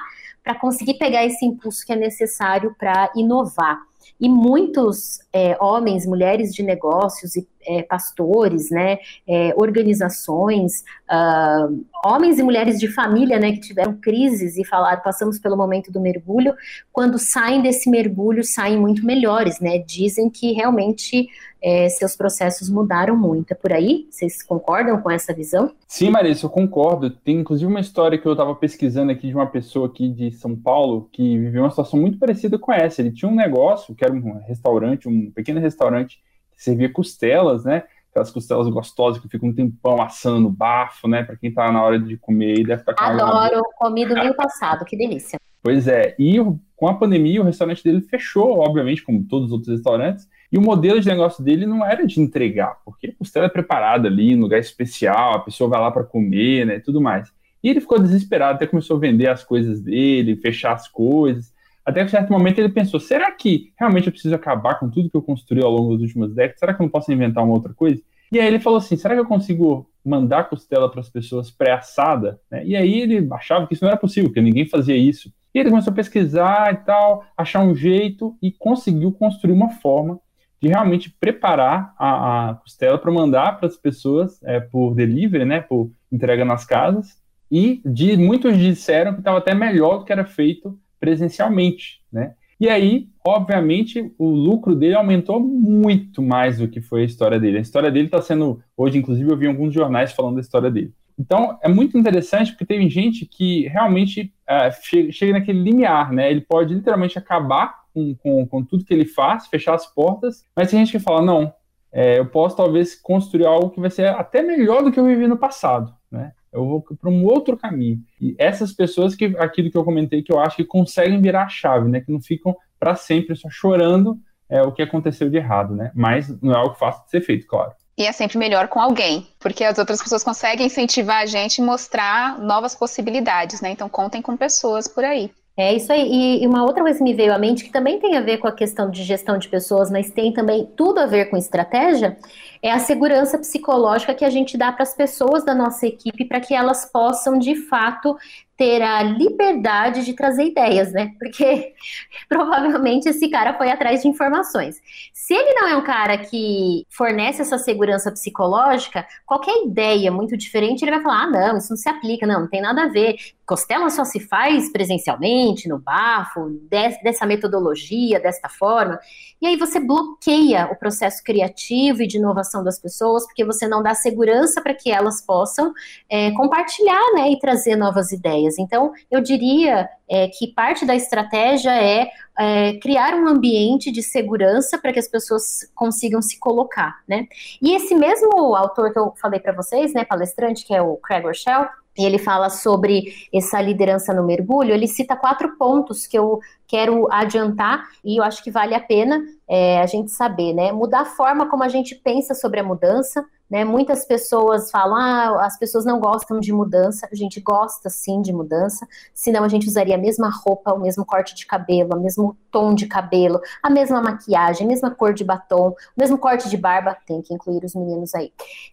para conseguir pegar esse impulso que é necessário para inovar. E muitos é, homens, mulheres de negócios e é, pastores, né, é, organizações, uh, homens e mulheres de família, né, que tiveram crises e falaram, passamos pelo momento do mergulho, quando saem desse mergulho, saem muito melhores, né, dizem que realmente é, seus processos mudaram muito. É por aí? Vocês concordam com essa visão? Sim, Marisa, eu concordo. Tem inclusive uma história que eu estava pesquisando aqui de uma pessoa aqui de São Paulo que viveu uma situação muito parecida com essa. Ele tinha um negócio, que era um restaurante, um pequeno restaurante que servia costelas, né? Aquelas costelas gostosas que ficam um tempão assando no bafo, né? Para quem tá na hora de comer e deve estar com Adoro, comi domingo passado, que delícia. Pois é, e com a pandemia o restaurante dele fechou, obviamente, como todos os outros restaurantes, e o modelo de negócio dele não era de entregar, porque a costela é preparada ali, em lugar especial, a pessoa vai lá para comer, né, e tudo mais. E ele ficou desesperado, até começou a vender as coisas dele, fechar as coisas. Até que certo momento ele pensou: será que realmente eu preciso acabar com tudo que eu construí ao longo das últimas décadas? Será que eu não posso inventar uma outra coisa? E aí ele falou assim: será que eu consigo mandar costela para as pessoas pré-assada? Né? E aí ele achava que isso não era possível, que ninguém fazia isso. E ele começou a pesquisar e tal, achar um jeito e conseguiu construir uma forma de realmente preparar a, a costela para mandar para as pessoas é, por delivery, né, por entrega nas casas. E de, muitos disseram que estava até melhor do que era feito presencialmente, né? E aí, obviamente, o lucro dele aumentou muito mais do que foi a história dele. A história dele está sendo, hoje, inclusive, eu vi alguns jornais falando da história dele. Então, é muito interessante porque tem gente que realmente é, chega, chega naquele limiar, né? Ele pode literalmente acabar com, com, com, tudo que ele faz, fechar as portas, mas tem gente que fala, não, é, eu posso talvez construir algo que vai ser até melhor do que eu vivi no passado, né? Eu vou para um outro caminho. E essas pessoas que aquilo que eu comentei que eu acho que conseguem virar a chave, né, que não ficam para sempre só chorando é o que aconteceu de errado, né? Mas não é algo fácil de ser feito, claro. E é sempre melhor com alguém, porque as outras pessoas conseguem incentivar a gente e mostrar novas possibilidades, né? Então contem com pessoas por aí. É isso aí. E uma outra coisa que me veio à mente, que também tem a ver com a questão de gestão de pessoas, mas tem também tudo a ver com estratégia, é a segurança psicológica que a gente dá para as pessoas da nossa equipe para que elas possam, de fato, ter a liberdade de trazer ideias, né? Porque provavelmente esse cara foi atrás de informações. Se ele não é um cara que fornece essa segurança psicológica, qualquer ideia muito diferente, ele vai falar: ah, não, isso não se aplica, não, não tem nada a ver. Costela só se faz presencialmente, no bafo, dessa metodologia, desta forma. E aí você bloqueia o processo criativo e de inovação das pessoas, porque você não dá segurança para que elas possam é, compartilhar né, e trazer novas ideias. Então, eu diria é, que parte da estratégia é, é, criar um ambiente de segurança para que as pessoas consigam se colocar, né? E esse mesmo autor que eu falei para vocês, né, palestrante, que é o Craig Rochelle, e ele fala sobre essa liderança no mergulho, ele cita quatro pontos que eu quero adiantar e eu acho que vale a pena é, a gente saber, né? Mudar a forma como a gente pensa sobre a mudança, né? Muitas pessoas falam, ah, as pessoas não gostam de mudança. A gente gosta sim de mudança, senão a gente usaria a mesma roupa, o mesmo corte de cabelo, o mesmo tom de cabelo, a mesma maquiagem, a mesma cor de batom, o mesmo corte de barba. Tem que incluir os meninos aí.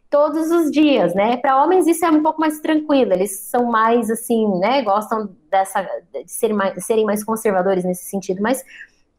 Todos os dias, né? Para homens isso é um pouco mais tranquilo, eles são mais assim, né? Gostam dessa de serem mais, de serem mais conservadores nesse sentido, mas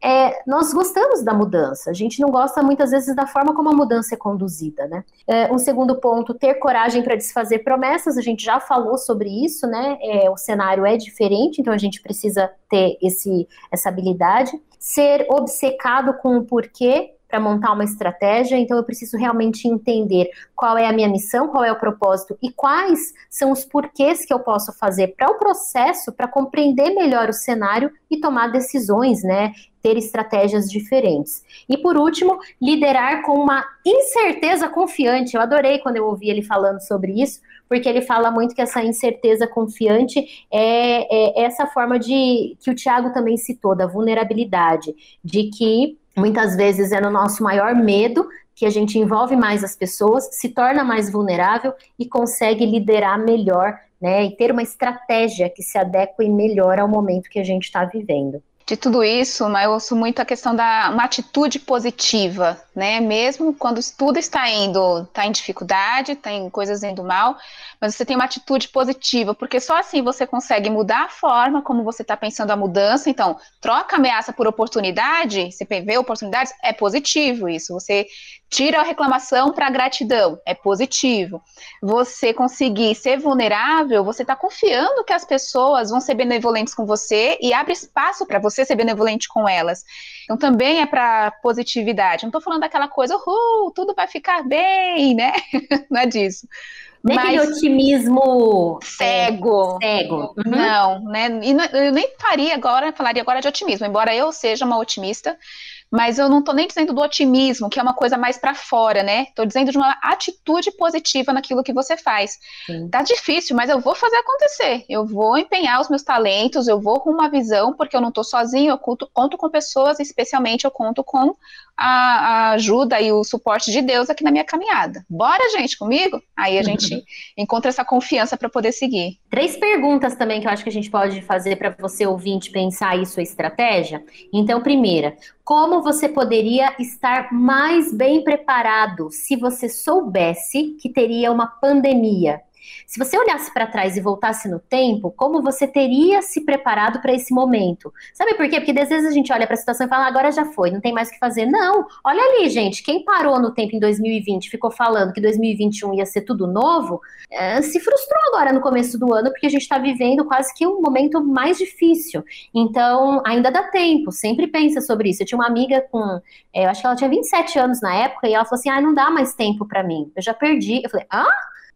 é, nós gostamos da mudança, a gente não gosta muitas vezes da forma como a mudança é conduzida, né? É, um segundo ponto, ter coragem para desfazer promessas, a gente já falou sobre isso, né? É, o cenário é diferente, então a gente precisa ter esse, essa habilidade. Ser obcecado com o porquê, para montar uma estratégia, então eu preciso realmente entender qual é a minha missão, qual é o propósito e quais são os porquês que eu posso fazer para o processo, para compreender melhor o cenário e tomar decisões, né? Ter estratégias diferentes. E por último, liderar com uma incerteza confiante. Eu adorei quando eu ouvi ele falando sobre isso, porque ele fala muito que essa incerteza confiante é, é essa forma de que o Tiago também citou, da vulnerabilidade, de que muitas vezes é no nosso maior medo que a gente envolve mais as pessoas, se torna mais vulnerável e consegue liderar melhor, né? E ter uma estratégia que se adeque melhor ao momento que a gente está vivendo de tudo isso, mas eu ouço muito a questão da uma atitude positiva, né? Mesmo quando tudo está indo, está em dificuldade, tem coisas indo mal, mas você tem uma atitude positiva, porque só assim você consegue mudar a forma como você está pensando a mudança. Então, troca ameaça por oportunidade, você vê oportunidades, é positivo isso. Você tira a reclamação para gratidão, é positivo. Você conseguir ser vulnerável, você está confiando que as pessoas vão ser benevolentes com você e abre espaço para você ser benevolente com elas. Então também é para positividade. Não estou falando daquela coisa, uhul, tudo vai ficar bem, né? Não é disso. Nem Mas... aquele otimismo cego. É, cego. Uhum. Não, né? E eu nem faria agora, falaria agora de otimismo, embora eu seja uma otimista, mas eu não estou nem dizendo do otimismo, que é uma coisa mais para fora, né? Estou dizendo de uma atitude positiva naquilo que você faz. Sim. Tá difícil, mas eu vou fazer acontecer. Eu vou empenhar os meus talentos, eu vou com uma visão, porque eu não estou sozinho, eu conto, conto com pessoas, especialmente eu conto com a, a, ajuda e o suporte de Deus aqui na minha caminhada. Bora, gente, comigo? Aí a gente encontra essa confiança para poder seguir. Três perguntas também que eu acho que a gente pode fazer para você ouvinte pensar aí sua estratégia. Então, primeira, como você poderia estar mais bem preparado se você soubesse que teria uma pandemia? Se você olhasse para trás e voltasse no tempo, como você teria se preparado para esse momento? Sabe por quê? Porque às vezes a gente olha para a situação e fala, ah, agora já foi, não tem mais o que fazer. Não, olha ali, gente, quem parou no tempo em 2020, ficou falando que 2021 ia ser tudo novo, é, se frustrou agora no começo do ano, porque a gente está vivendo quase que um momento mais difícil. Então, ainda dá tempo, sempre pensa sobre isso. Eu tinha uma amiga com, é, eu acho que ela tinha 27 anos na época, e ela falou assim: ah, não dá mais tempo para mim, eu já perdi. Eu falei, ah?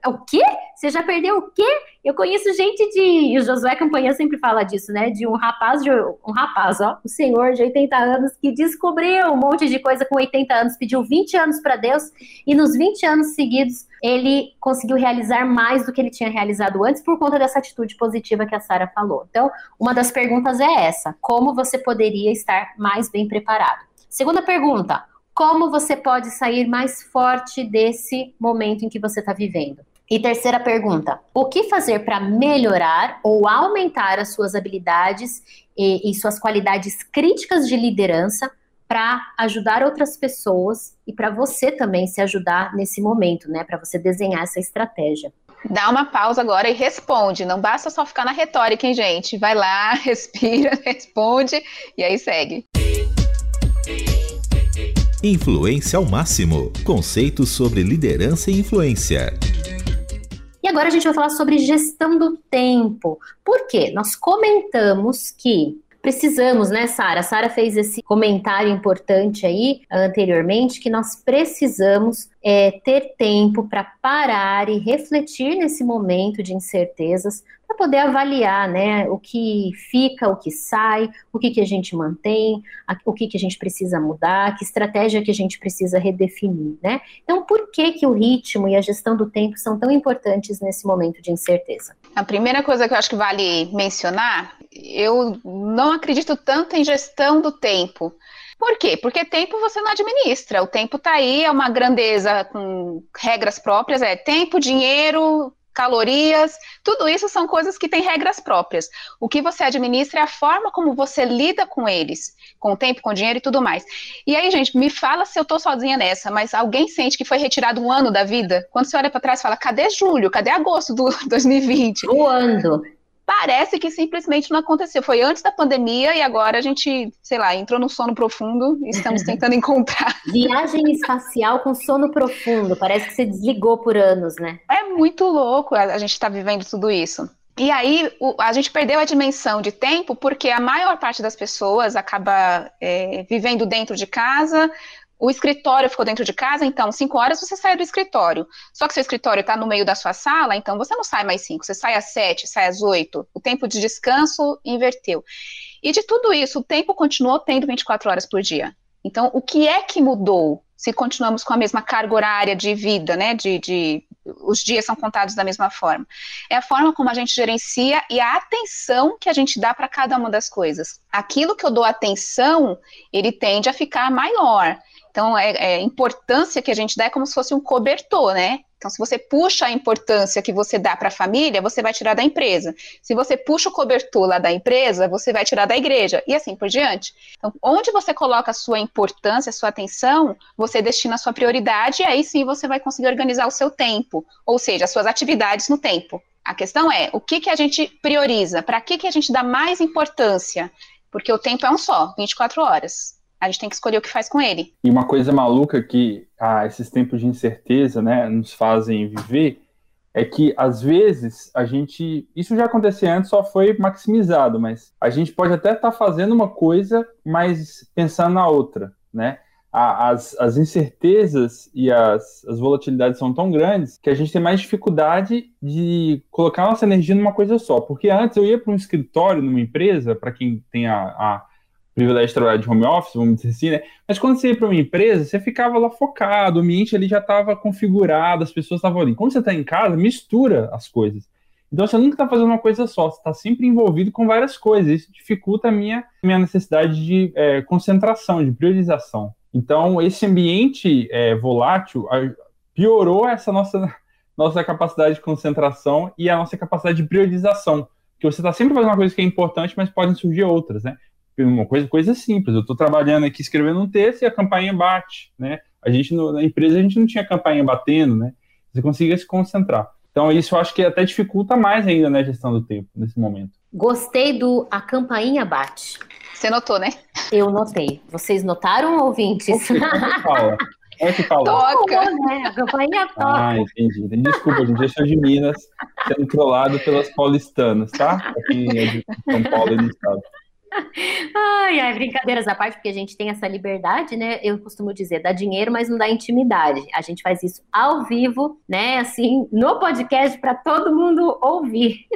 O quê? Você já perdeu o quê? Eu conheço gente de. E o Josué Campanha sempre fala disso, né? De um rapaz, de um rapaz, ó, um senhor de 80 anos que descobriu um monte de coisa com 80 anos, pediu 20 anos para Deus, e nos 20 anos seguidos ele conseguiu realizar mais do que ele tinha realizado antes por conta dessa atitude positiva que a Sara falou. Então, uma das perguntas é essa: como você poderia estar mais bem preparado? Segunda pergunta: como você pode sair mais forte desse momento em que você está vivendo? E terceira pergunta: o que fazer para melhorar ou aumentar as suas habilidades e, e suas qualidades críticas de liderança para ajudar outras pessoas e para você também se ajudar nesse momento, né? Para você desenhar essa estratégia. Dá uma pausa agora e responde. Não basta só ficar na retórica, hein, gente? Vai lá, respira, responde e aí segue. Influência ao máximo. Conceitos sobre liderança e influência. E agora a gente vai falar sobre gestão do tempo. Por quê? Nós comentamos que precisamos, né, Sara? Sara fez esse comentário importante aí anteriormente que nós precisamos é, ter tempo para parar e refletir nesse momento de incertezas para poder avaliar, né, o que fica, o que sai, o que, que a gente mantém, a, o que, que a gente precisa mudar, que estratégia que a gente precisa redefinir, né? Então, por que que o ritmo e a gestão do tempo são tão importantes nesse momento de incerteza? A primeira coisa que eu acho que vale mencionar, eu não acredito tanto em gestão do tempo. Por quê? Porque tempo você não administra. O tempo está aí, é uma grandeza com regras próprias, é tempo, dinheiro, calorias, tudo isso são coisas que têm regras próprias. O que você administra é a forma como você lida com eles, com o tempo, com o dinheiro e tudo mais. E aí, gente, me fala se eu tô sozinha nessa, mas alguém sente que foi retirado um ano da vida? Quando você olha para trás fala, cadê julho? Cadê agosto do 2020? Voando parece que simplesmente não aconteceu. Foi antes da pandemia e agora a gente, sei lá, entrou no sono profundo e estamos tentando encontrar. Viagem espacial com sono profundo. Parece que você desligou por anos, né? É muito louco a gente estar tá vivendo tudo isso. E aí o, a gente perdeu a dimensão de tempo porque a maior parte das pessoas acaba é, vivendo dentro de casa, O escritório ficou dentro de casa, então 5 horas você sai do escritório. Só que seu escritório está no meio da sua sala, então você não sai mais 5, você sai às 7, sai às 8. O tempo de descanso inverteu. E de tudo isso, o tempo continuou tendo 24 horas por dia. Então, o que é que mudou se continuamos com a mesma carga horária de vida, né? De, de, os dias são contados da mesma forma. É a forma como a gente gerencia e a atenção que a gente dá para cada uma das coisas. Aquilo que eu dou atenção, ele tende a ficar maior. Então, é, é, a importância que a gente dá é como se fosse um cobertor, né? Então, se você puxa a importância que você dá para a família, você vai tirar da empresa. Se você puxa o cobertor lá da empresa, você vai tirar da igreja, e assim por diante. Então, onde você coloca a sua importância, a sua atenção, você destina a sua prioridade, e aí sim você vai conseguir organizar o seu tempo, ou seja, as suas atividades no tempo. A questão é, o que, que a gente prioriza? Para que, que a gente dá mais importância? Porque o tempo é um só, 24 horas. A gente tem que escolher o que faz com ele. E uma coisa maluca que ah, esses tempos de incerteza né, nos fazem viver é que às vezes a gente. Isso já acontecia antes, só foi maximizado, mas a gente pode até estar tá fazendo uma coisa, mas pensando na outra, né? As, as incertezas e as, as volatilidades são tão grandes que a gente tem mais dificuldade de colocar nossa energia numa coisa só. Porque antes eu ia para um escritório, numa empresa, para quem tem a, a privilégio de trabalhar de home office, vamos dizer assim, né? Mas quando você ia para uma empresa, você ficava lá focado, o ambiente ali já estava configurado, as pessoas estavam ali. Quando você está em casa, mistura as coisas. Então você nunca está fazendo uma coisa só, você está sempre envolvido com várias coisas. Isso dificulta a minha, minha necessidade de é, concentração, de priorização. Então esse ambiente é, volátil piorou essa nossa, nossa capacidade de concentração e a nossa capacidade de priorização. Porque você está sempre fazendo uma coisa que é importante, mas podem surgir outras, né? Uma coisa, coisa simples. Eu estou trabalhando aqui escrevendo um texto e a campainha bate, né? A gente no, na empresa a gente não tinha campainha batendo, né? Você conseguia se concentrar. Então isso eu acho que até dificulta mais ainda né, a gestão do tempo nesse momento. Gostei do a campainha bate. Você notou, né? Eu notei. Vocês notaram, ouvintes? fala? É que fala. Toca, né? A campainha toca. Ah, entendi. Desculpa, gente. Eu sou de Minas, sendo trollado pelas paulistanas, tá? Aqui é de São Paulo e no estado. Ai, ai, brincadeiras à parte, porque a gente tem essa liberdade, né? Eu costumo dizer, dá dinheiro, mas não dá intimidade. A gente faz isso ao vivo, né? Assim, no podcast para todo mundo ouvir.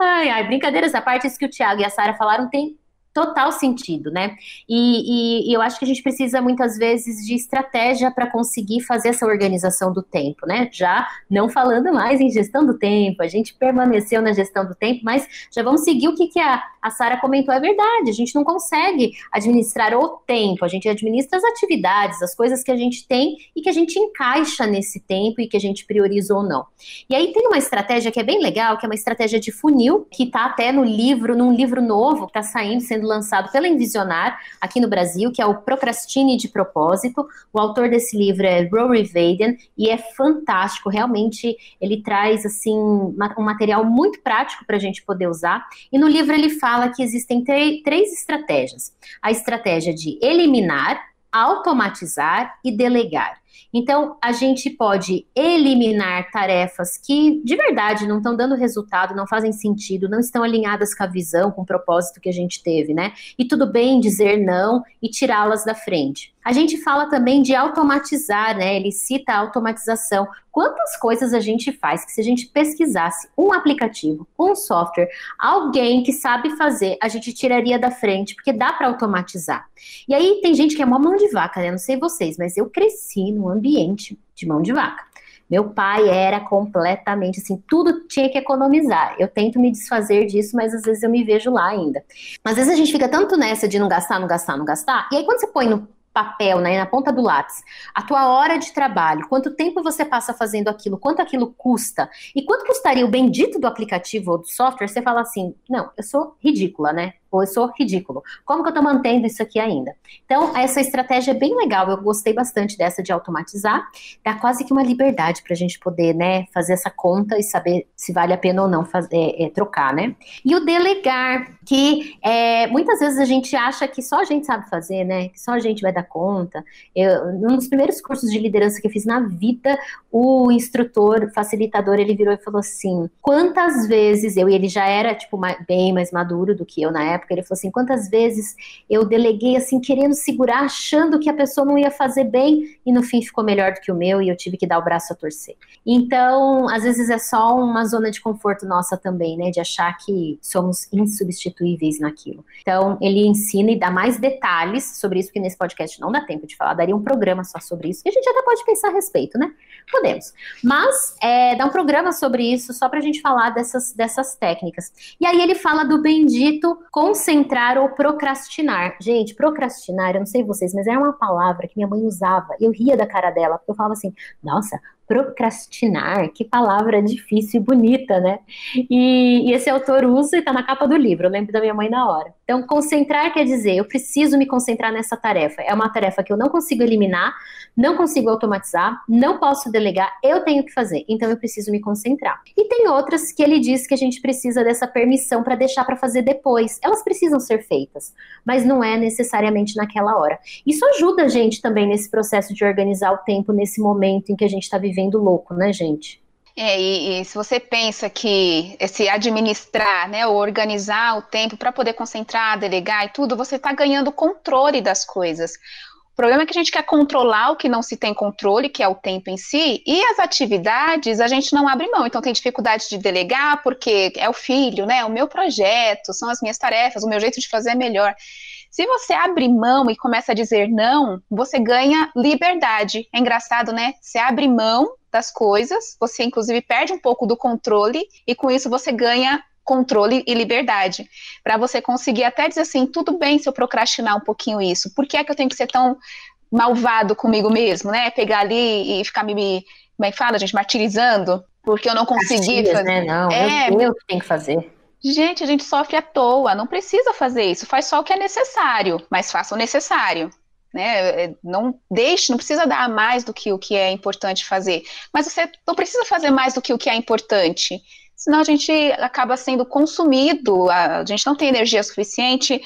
Ai, ai, brincadeiras à parte, isso que o Thiago e a Sara falaram tem total sentido, né? E, e, e, eu acho que a gente precisa muitas vezes de estratégia para conseguir fazer essa organização do tempo, né? Já não falando mais em gestão do tempo, a gente permaneceu na gestão do tempo, mas já vamos seguir o que, que a, a Sara comentou, é verdade, a gente não consegue administrar o tempo, a gente administra as atividades, as coisas que a gente tem e que a gente encaixa nesse tempo e que a gente prioriza ou não. E aí tem uma estratégia que é bem legal, que é uma estratégia de funil, que está até no livro, num livro novo que está saindo, sendo sendo lançado pela Envisionar aqui no Brasil, que é o Procrastine de Propósito. O autor desse livro é Rory Vaden e é fantástico, realmente ele traz assim um material muito prático para a gente poder usar. E no livro ele fala que existem três estratégias: a estratégia de eliminar, automatizar e delegar. Então, a gente pode eliminar tarefas que de verdade não estão dando resultado, não fazem sentido, não estão alinhadas com a visão, com o propósito que a gente teve, né? E tudo bem dizer não e tirá-las da frente. A gente fala também de automatizar, né? Ele cita a automatização. Quantas coisas a gente faz que se a gente pesquisasse um aplicativo, um software, alguém que sabe fazer, a gente tiraria da frente, porque dá para automatizar. E aí tem gente que é uma mão de vaca, né? Não sei vocês, mas eu cresci num ambiente de mão de vaca. Meu pai era completamente assim, tudo tinha que economizar. Eu tento me desfazer disso, mas às vezes eu me vejo lá ainda. Às vezes a gente fica tanto nessa de não gastar, não gastar, não gastar, e aí quando você põe no papel, né, na ponta do lápis, a tua hora de trabalho, quanto tempo você passa fazendo aquilo, quanto aquilo custa, e quanto custaria o bendito do aplicativo ou do software, você fala assim, não, eu sou ridícula, né? Eu sou ridículo. Como que eu estou mantendo isso aqui ainda? Então, essa estratégia é bem legal, eu gostei bastante dessa de automatizar, dá quase que uma liberdade para a gente poder, né, fazer essa conta e saber se vale a pena ou não fazer, é, é, trocar, né? E o delegar, que é, muitas vezes a gente acha que só a gente sabe fazer, né, que só a gente vai dar conta. Eu, um dos primeiros cursos de liderança que eu fiz na vida, o instrutor, facilitador, ele virou e falou assim, quantas vezes eu, e ele já era, tipo, bem mais maduro do que eu na época, época. Ele falou assim: quantas vezes eu deleguei assim, querendo segurar, achando que a pessoa não ia fazer bem, e no fim ficou melhor do que o meu, e eu tive que dar o braço a torcer. Então, às vezes é só uma zona de conforto nossa também, né? De achar que somos insubstituíveis naquilo. Então, ele ensina e dá mais detalhes sobre isso, que nesse podcast não dá tempo de falar, daria um programa só sobre isso, e a gente até pode pensar a respeito, né? Podemos. Mas é, dá um programa sobre isso, só pra gente falar dessas, dessas técnicas. E aí ele fala do bendito concentrar ou procrastinar. Gente, procrastinar, eu não sei vocês, mas é uma palavra que minha mãe usava. Eu ria da cara dela, porque eu falava assim, nossa, procrastinar, que palavra difícil e bonita, né? E, e esse autor usa e tá na capa do livro, eu lembro da minha mãe na hora. Então, concentrar quer dizer, eu preciso me concentrar nessa tarefa. É uma tarefa que eu não consigo eliminar, não consigo automatizar, não posso delegar, eu tenho que fazer. Então, eu preciso me concentrar. E tem outras que ele diz que a gente precisa dessa permissão para deixar para fazer depois. Elas precisam ser feitas, mas não é necessariamente naquela hora. Isso ajuda a gente também nesse processo de organizar o tempo nesse momento em que a gente está vivendo vivendo louco, né, gente? É, e, e, se você pensa que esse administrar, né, ou organizar o tempo para poder concentrar, delegar e tudo, você está ganhando controle das coisas. O problema é que a gente quer controlar o que não se tem controle, que é o tempo em si, e as atividades a gente não abre mão. Então tem dificuldade de delegar porque é o filho, né, o meu projeto, são as minhas tarefas, o meu jeito de fazer é melhor. Se você abre mão e começa a dizer não, você ganha liberdade. É engraçado, né? Você abre mão das coisas, você inclusive perde um pouco do controle e com isso você ganha controle e liberdade. Para você conseguir até dizer assim, tudo bem se eu procrastinar um pouquinho isso. Por que é que eu tenho que ser tão malvado comigo mesmo, né? Pegar ali e ficar me, como é que fala, gente, martirizando porque eu não consegui fazer. Né? Não, é, eu tenho que fazer. Gente, a gente sofre à toa, não precisa fazer isso, faz só o que é necessário, mas faça o necessário. Né? É, não deixe, não precisa dar mais do que o que é importante fazer, mas você não precisa fazer mais do que o que é importante, senão a gente acaba sendo consumido, a gente não tem energia suficiente,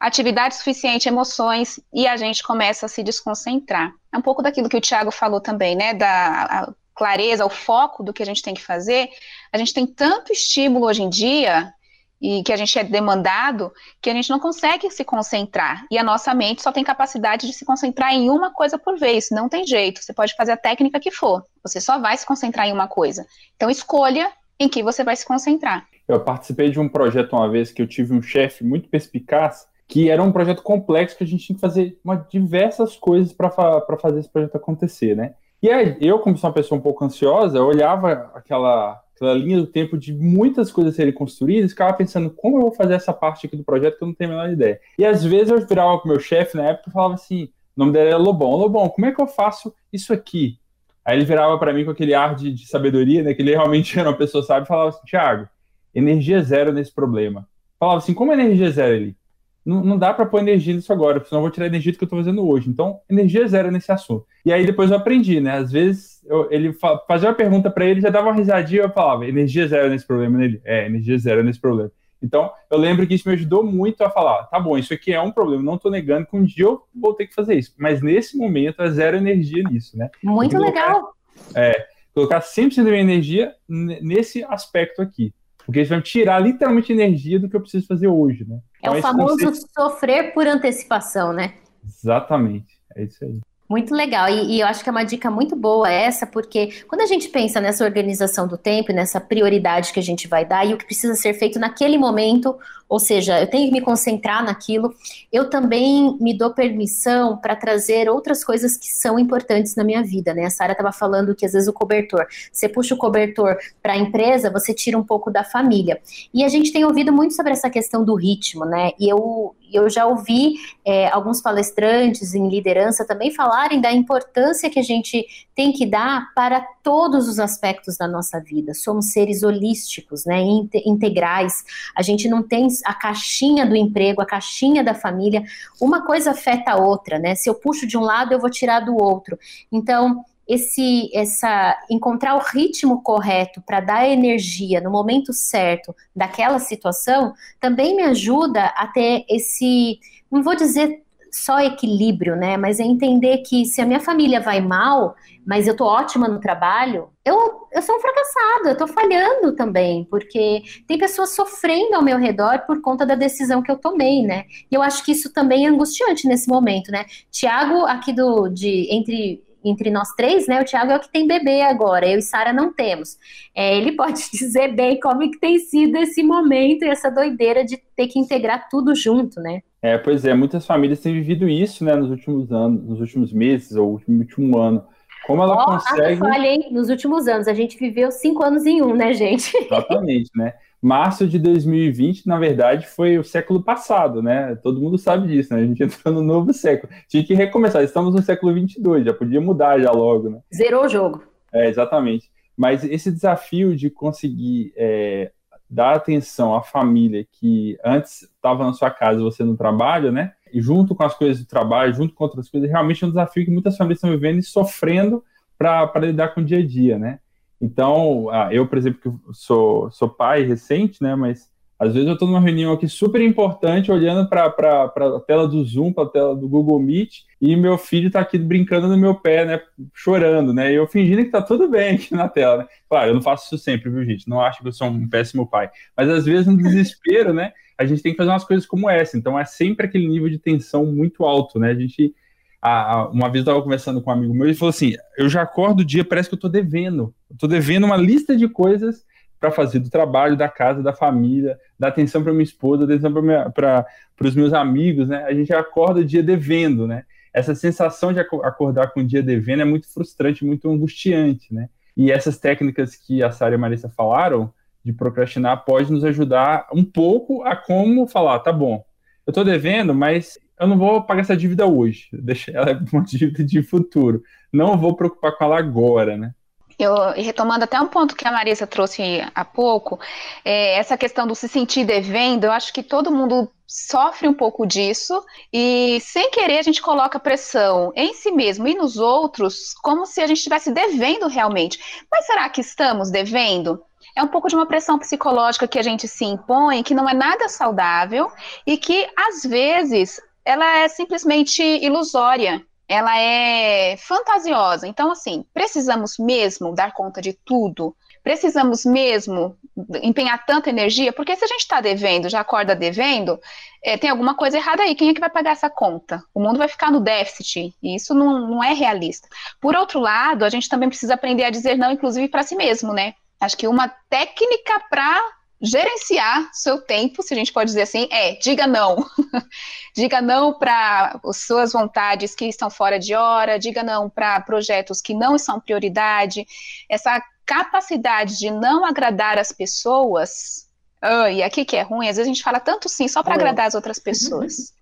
atividade suficiente, emoções, e a gente começa a se desconcentrar. É um pouco daquilo que o Tiago falou também, né? Da clareza, o foco do que a gente tem que fazer, a gente tem tanto estímulo hoje em dia e que a gente é demandado que a gente não consegue se concentrar. E a nossa mente só tem capacidade de se concentrar em uma coisa por vez, não tem jeito. Você pode fazer a técnica que for, você só vai se concentrar em uma coisa. Então escolha em que você vai se concentrar. Eu participei de um projeto uma vez que eu tive um chefe muito perspicaz que era um projeto complexo que a gente tinha que fazer uma, diversas coisas para fa fazer esse projeto acontecer, né? E aí, eu, como sou uma pessoa um pouco ansiosa, eu olhava aquela, aquela linha do tempo de muitas coisas serem construídas ficava pensando como eu vou fazer essa parte aqui do projeto que eu não tenho a menor ideia. E às vezes eu virava com meu chefe na época e falava assim: o nome dele era Lobão. Lobão, como é que eu faço isso aqui? Aí ele virava para mim com aquele ar de, de, sabedoria, né? Que ele realmente era uma pessoa sábia e falava assim: Thiago, energia zero nesse problema. Falava assim: como é energia zero ali? Não, não dá para pôr energia nisso agora, senão eu vou tirar a energia do que eu estou fazendo hoje. Então, energia zero nesse assunto. E aí depois eu aprendi, né? Às vezes eu, ele fa fazia uma pergunta para ele, já dava uma risadinha e eu falava, energia zero nesse problema nele. É, energia zero nesse problema. Então, eu lembro que isso me ajudou muito a falar, tá bom, isso aqui é um problema, não estou negando que um dia eu vou ter que fazer isso, mas nesse momento é zero energia nisso, né? Muito legal. É, colocar 100% da minha energia nesse aspecto aqui. Porque vai me tirar literalmente energia do que eu preciso fazer hoje, né? É então, o famoso conceito... sofrer por antecipação, né? Exatamente, é isso aí. Muito legal, e, e, eu acho que é uma dica muito boa essa, porque quando a gente pensa nessa organização do tempo, nessa prioridade que a gente vai dar e o que precisa ser feito naquele momento, ou seja, eu tenho que me concentrar naquilo, eu também me dou permissão para trazer outras coisas que são importantes na minha vida, né? A Sara estava falando que às vezes o cobertor, você puxa o cobertor para a empresa, você tira um pouco da família. E a gente tem ouvido muito sobre essa questão do ritmo, né? E eu, eu já ouvi é, alguns palestrantes em liderança também falarem da importância que a gente tem que dar para todos os aspectos da nossa vida. Somos seres holísticos, né? Integrais. A gente não tem a caixinha do emprego, a caixinha da família, uma coisa afeta a outra, né? Se eu puxo de um lado, eu vou tirar do outro. Então, esse essa encontrar o ritmo correto para dar energia no momento certo daquela situação também me ajuda a ter esse, não vou dizer só equilíbrio, né? Mas é entender que se a minha família vai mal, mas eu tô ótima no trabalho, eu, eu sou um fracassado, eu tô falhando também, porque tem pessoas sofrendo ao meu redor por conta da decisão que eu tomei, né? E eu acho que isso também é angustiante nesse momento, né? Tiago, aqui do de entre entre nós três, né? O Thiago é o que tem bebê agora, eu e Sara não temos. É, ele pode dizer bem como que tem sido esse momento e essa doideira de ter que integrar tudo junto, né? É, pois é, muitas famílias têm vivido isso, né, nos últimos anos, nos últimos meses ou no último ano. Como ela oh, consegue. Falha, hein? Nos últimos anos, a gente viveu cinco anos em um, né, gente? Exatamente, né? março de 2020, na verdade, foi o século passado, né? Todo mundo sabe disso, né? A gente entrou no novo século. Tinha que recomeçar. Estamos no século 22, já podia mudar já logo, né? Zerou o jogo. É, exatamente. Mas esse desafio de conseguir é, dar atenção à família que antes estava na sua casa e você no trabalho, né? E junto com as coisas do trabalho, junto com outras coisas, realmente é um desafio que muitas famílias estão vivendo e sofrendo para lidar com o dia a dia, né? Então, eu, por exemplo, que sou, sou pai recente, né? Mas às vezes eu estou numa reunião aqui super importante, olhando para a tela do Zoom, para a tela do Google Meet, e meu filho está aqui brincando no meu pé, né? Chorando, né? E eu fingindo que está tudo bem aqui na tela, né? Claro, eu não faço isso sempre, viu, gente? Não acho que eu sou um péssimo pai. Mas às vezes, no desespero, né? A gente tem que fazer umas coisas como essa. Então é sempre aquele nível de tensão muito alto, né? A gente a, uma vez eu estava conversando com um amigo meu e falou assim: eu já acordo o dia, parece que eu estou devendo. Eu devendo uma lista de coisas para fazer do trabalho, da casa, da família, da atenção para minha esposa, da atenção para os meus amigos, né? A gente acorda o dia devendo, né? Essa sensação de acordar com o dia devendo é muito frustrante, muito angustiante, né? E essas técnicas que a Sara e a Marissa falaram de procrastinar pode nos ajudar um pouco a como falar, tá bom, eu estou devendo, mas eu não vou pagar essa dívida hoje, deixar ela uma dívida de futuro. Não vou preocupar com ela agora, né? Eu, retomando até um ponto que a Marisa trouxe há pouco, é, essa questão do se sentir devendo, eu acho que todo mundo sofre um pouco disso e, sem querer, a gente coloca pressão em si mesmo e nos outros, como se a gente estivesse devendo realmente. Mas será que estamos devendo? é um pouco de uma pressão psicológica que a gente se impõe, que não é nada saudável e que, às vezes, ela é simplesmente ilusória, ela é fantasiosa. Então, assim, precisamos mesmo dar conta de tudo? Precisamos mesmo empenhar tanta energia? Porque se a gente está devendo, já acorda devendo, é, tem alguma coisa errada aí. Quem é que vai pagar essa conta? O mundo vai ficar no déficit, e isso não, não é realista. Por outro lado, a gente também precisa aprender a dizer não, inclusive para si mesmo, né? Acho que uma técnica para gerenciar seu tempo, se a gente pode dizer assim, é diga não. diga não para as suas vontades que estão fora de hora, diga não para projetos que não são prioridade. Essa capacidade de não agradar as pessoas, oh, e aqui que é ruim, às vezes a gente fala tanto sim só para agradar as outras pessoas.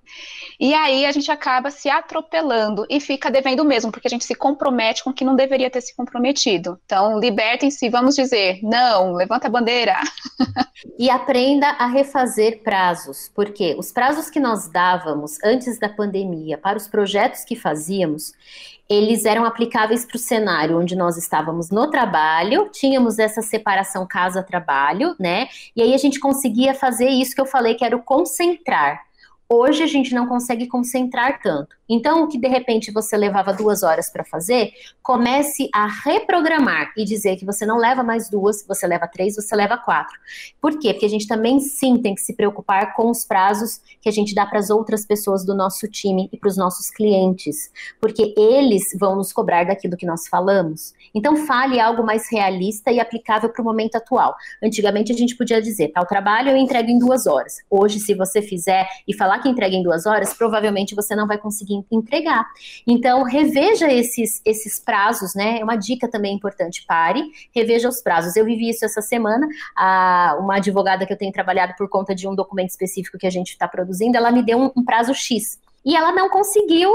E aí a gente acaba se atropelando e fica devendo mesmo, porque a gente se compromete com o que não deveria ter se comprometido. Então, libertem-se, vamos dizer, não, levanta a bandeira. e aprenda a refazer prazos, porque os prazos que nós dávamos antes da pandemia para os projetos que fazíamos, eles eram aplicáveis para o cenário onde nós estávamos no trabalho, tínhamos essa separação casa-trabalho, né? E aí a gente conseguia fazer isso que eu falei que era o concentrar. Hoje a gente não consegue concentrar tanto. Então, o que de repente você levava duas horas para fazer, comece a reprogramar e dizer que você não leva mais duas, você leva três, você leva quatro. Por quê? Porque a gente também sim tem que se preocupar com os prazos que a gente dá para as outras pessoas do nosso time e para os nossos clientes, porque eles vão nos cobrar daquilo que nós falamos. Então, fale algo mais realista e aplicável para o momento atual. Antigamente a gente podia dizer, tal trabalho eu entrego em duas horas. Hoje, se você fizer e falar que entrega em duas horas, provavelmente você não vai conseguir entregar. Então, reveja esses, esses prazos, né? É uma dica também importante. Pare, reveja os prazos. Eu vivi isso essa semana. A, uma advogada que eu tenho trabalhado por conta de um documento específico que a gente está produzindo, ela me deu um, um prazo X. E ela não conseguiu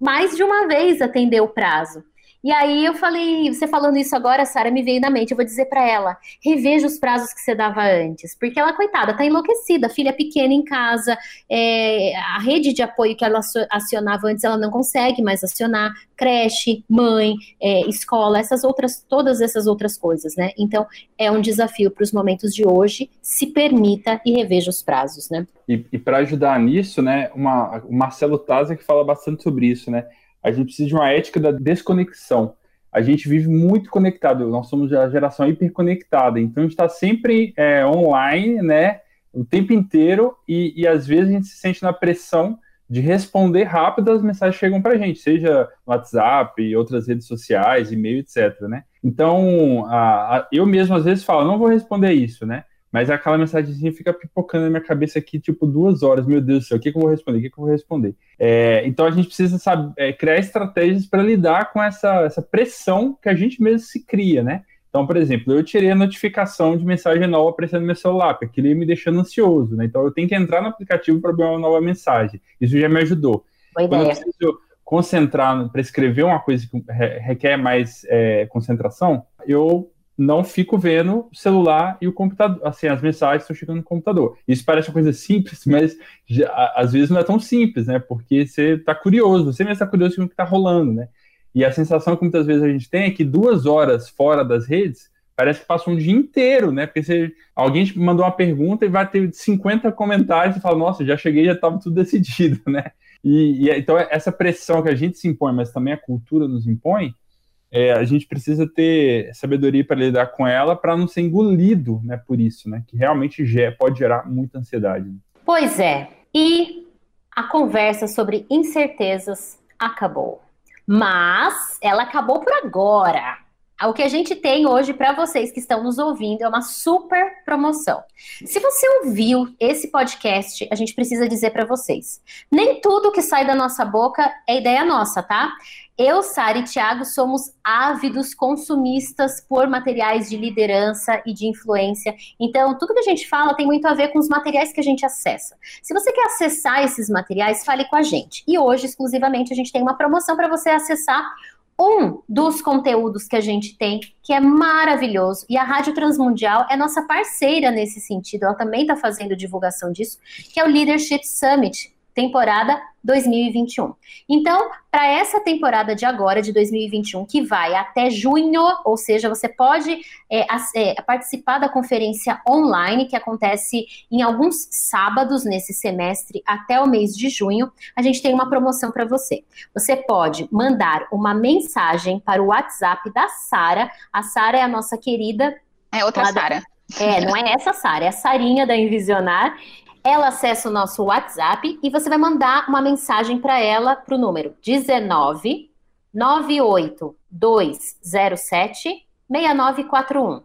mais de uma vez atender o prazo. E aí eu falei, você falando isso agora, Sara, me veio na mente, eu vou dizer para ela, reveja os prazos que você dava antes, porque ela, coitada, tá enlouquecida, filha pequena em casa, é, a rede de apoio que ela acionava antes, ela não consegue mais acionar, creche, mãe, é, escola, essas outras, todas essas outras coisas, né? Então, é um desafio para os momentos de hoje, se permita e reveja os prazos, né? E, e para ajudar nisso, né, uma, o Marcelo Taza que fala bastante sobre isso, né? A gente precisa de uma ética da desconexão. A gente vive muito conectado, nós somos a geração hiperconectada, então a gente está sempre é, online, né, o tempo inteiro, e, e às vezes a gente se sente na pressão de responder rápido as mensagens que chegam para a gente, seja WhatsApp, outras redes sociais, e-mail, etc. Né? Então, a, a, eu mesmo às vezes falo, não vou responder isso, né? Mas aquela mensagenzinha fica pipocando na minha cabeça aqui, tipo, duas horas. Meu Deus do céu, o que, que eu vou responder? O que, que eu vou responder? É, então a gente precisa sabe, é, criar estratégias para lidar com essa, essa pressão que a gente mesmo se cria, né? Então, por exemplo, eu tirei a notificação de mensagem nova aparecendo no meu celular, porque aquilo ia me deixando ansioso, né? Então eu tenho que entrar no aplicativo para ver uma nova mensagem. Isso já me ajudou. Boa Quando ideia. eu preciso concentrar para escrever uma coisa que requer mais é, concentração, eu não fico vendo o celular e o computador, assim, as mensagens estão chegando no computador. Isso parece uma coisa simples, mas já, às vezes não é tão simples, né? Porque você está curioso, você mesmo está curioso com o que está rolando, né? E a sensação que muitas vezes a gente tem é que duas horas fora das redes parece que passa um dia inteiro, né? Porque você, alguém te mandou uma pergunta e vai ter 50 comentários e fala, nossa, já cheguei, já estava tudo decidido, né? E, e então essa pressão que a gente se impõe, mas também a cultura nos impõe, é, a gente precisa ter sabedoria para lidar com ela para não ser engolido né, por isso, né? Que realmente pode gerar muita ansiedade. Pois é. E a conversa sobre incertezas acabou. Mas ela acabou por agora. O que a gente tem hoje para vocês que estão nos ouvindo é uma super promoção. Se você ouviu esse podcast, a gente precisa dizer para vocês: nem tudo que sai da nossa boca é ideia nossa, tá? Eu, Sara e Thiago somos ávidos consumistas por materiais de liderança e de influência. Então, tudo que a gente fala tem muito a ver com os materiais que a gente acessa. Se você quer acessar esses materiais, fale com a gente. E hoje, exclusivamente, a gente tem uma promoção para você acessar um dos conteúdos que a gente tem, que é maravilhoso, e a Rádio Transmundial é nossa parceira nesse sentido, ela também está fazendo divulgação disso, que é o Leadership Summit, temporada 2021. Então, para essa temporada de agora, de 2021, que vai até junho, ou seja, você pode é, é, participar da conferência online, que acontece em alguns sábados nesse semestre, até o mês de junho, a gente tem uma promoção para você. Você pode mandar uma mensagem para o WhatsApp da Sara. A Sara é a nossa querida. É outra Sara. É, não é essa Sara, é a Sarinha da Envisionar ela acessa o nosso WhatsApp e você vai mandar uma mensagem para ela para o número 19 98207 6941.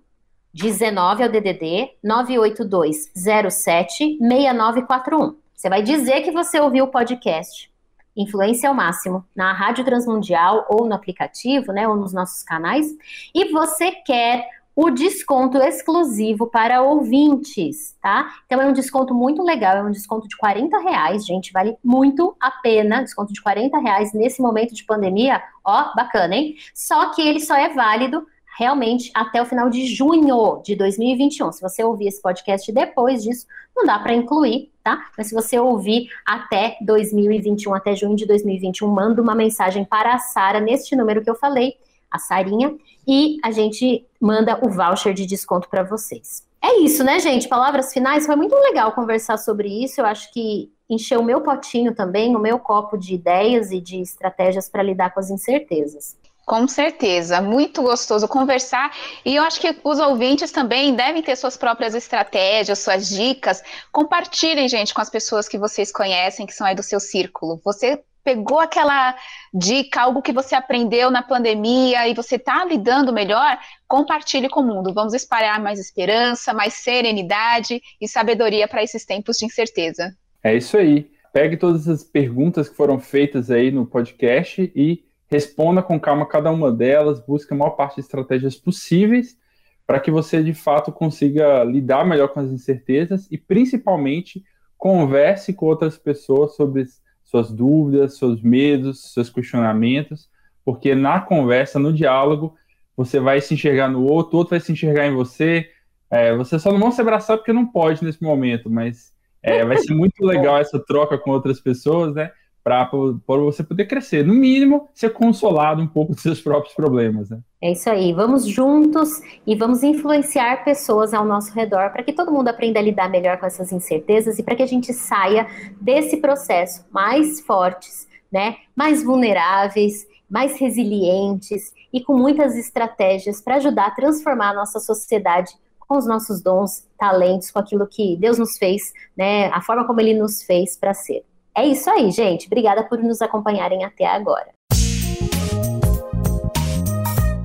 19 é o DDD 98207 6941. Você vai dizer que você ouviu o podcast Influência ao Máximo na Rádio Transmundial ou no aplicativo, né, ou nos nossos canais, e você quer o desconto exclusivo para ouvintes, tá? Então é um desconto muito legal, é um desconto de 40 reais, gente, vale muito a pena, desconto de 40 reais nesse momento de pandemia, ó, bacana, hein? Só que ele só é válido realmente até o final de junho de 2021. Se você ouvir esse podcast depois disso, não dá para incluir, tá? Mas se você ouvir até 2021, até junho de 2021, manda uma mensagem para a Sara neste número que eu falei, a Sarinha, e a gente manda o voucher de desconto para vocês. É isso, né, gente? Palavras finais. Foi muito legal conversar sobre isso. Eu acho que encheu o meu potinho também, o meu copo de ideias e de estratégias para lidar com as incertezas. Com certeza, muito gostoso conversar. E eu acho que os ouvintes também devem ter suas próprias estratégias, suas dicas. Compartilhem, gente, com as pessoas que vocês conhecem, que são aí do seu círculo. Você pegou aquela dica, algo que você aprendeu na pandemia e você está lidando melhor, compartilhe com o mundo. Vamos espalhar mais esperança, mais serenidade e sabedoria para esses tempos de incerteza. É isso aí. Pegue todas as perguntas que foram feitas aí no podcast e responda com calma cada uma delas, busque a maior parte de estratégias possíveis para que você de fato consiga lidar melhor com as incertezas e principalmente converse com outras pessoas sobre suas dúvidas, seus medos, seus questionamentos, porque na conversa, no diálogo, você vai se enxergar no outro, o outro vai se enxergar em você. É, você só não vão se abraçar porque não pode nesse momento, mas é, vai ser muito legal essa troca com outras pessoas, né? Para você poder crescer. No mínimo, ser consolado um pouco dos seus próprios problemas, né? É isso aí. Vamos juntos e vamos influenciar pessoas ao nosso redor para que todo mundo aprenda a lidar melhor com essas incertezas e para que a gente saia desse processo mais fortes, né? Mais vulneráveis mais resilientes e com muitas estratégias para ajudar a transformar a nossa sociedade com os nossos dons, talentos, com aquilo que Deus nos fez, né, a forma como Ele nos fez para ser. É isso aí, gente. Obrigada por nos acompanharem até agora.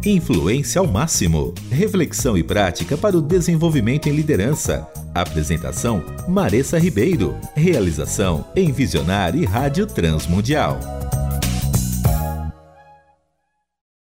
Influência ao máximo. Reflexão e prática para o desenvolvimento em liderança. Apresentação: Maressa Ribeiro. Realização: Envisionar e Rádio Transmundial.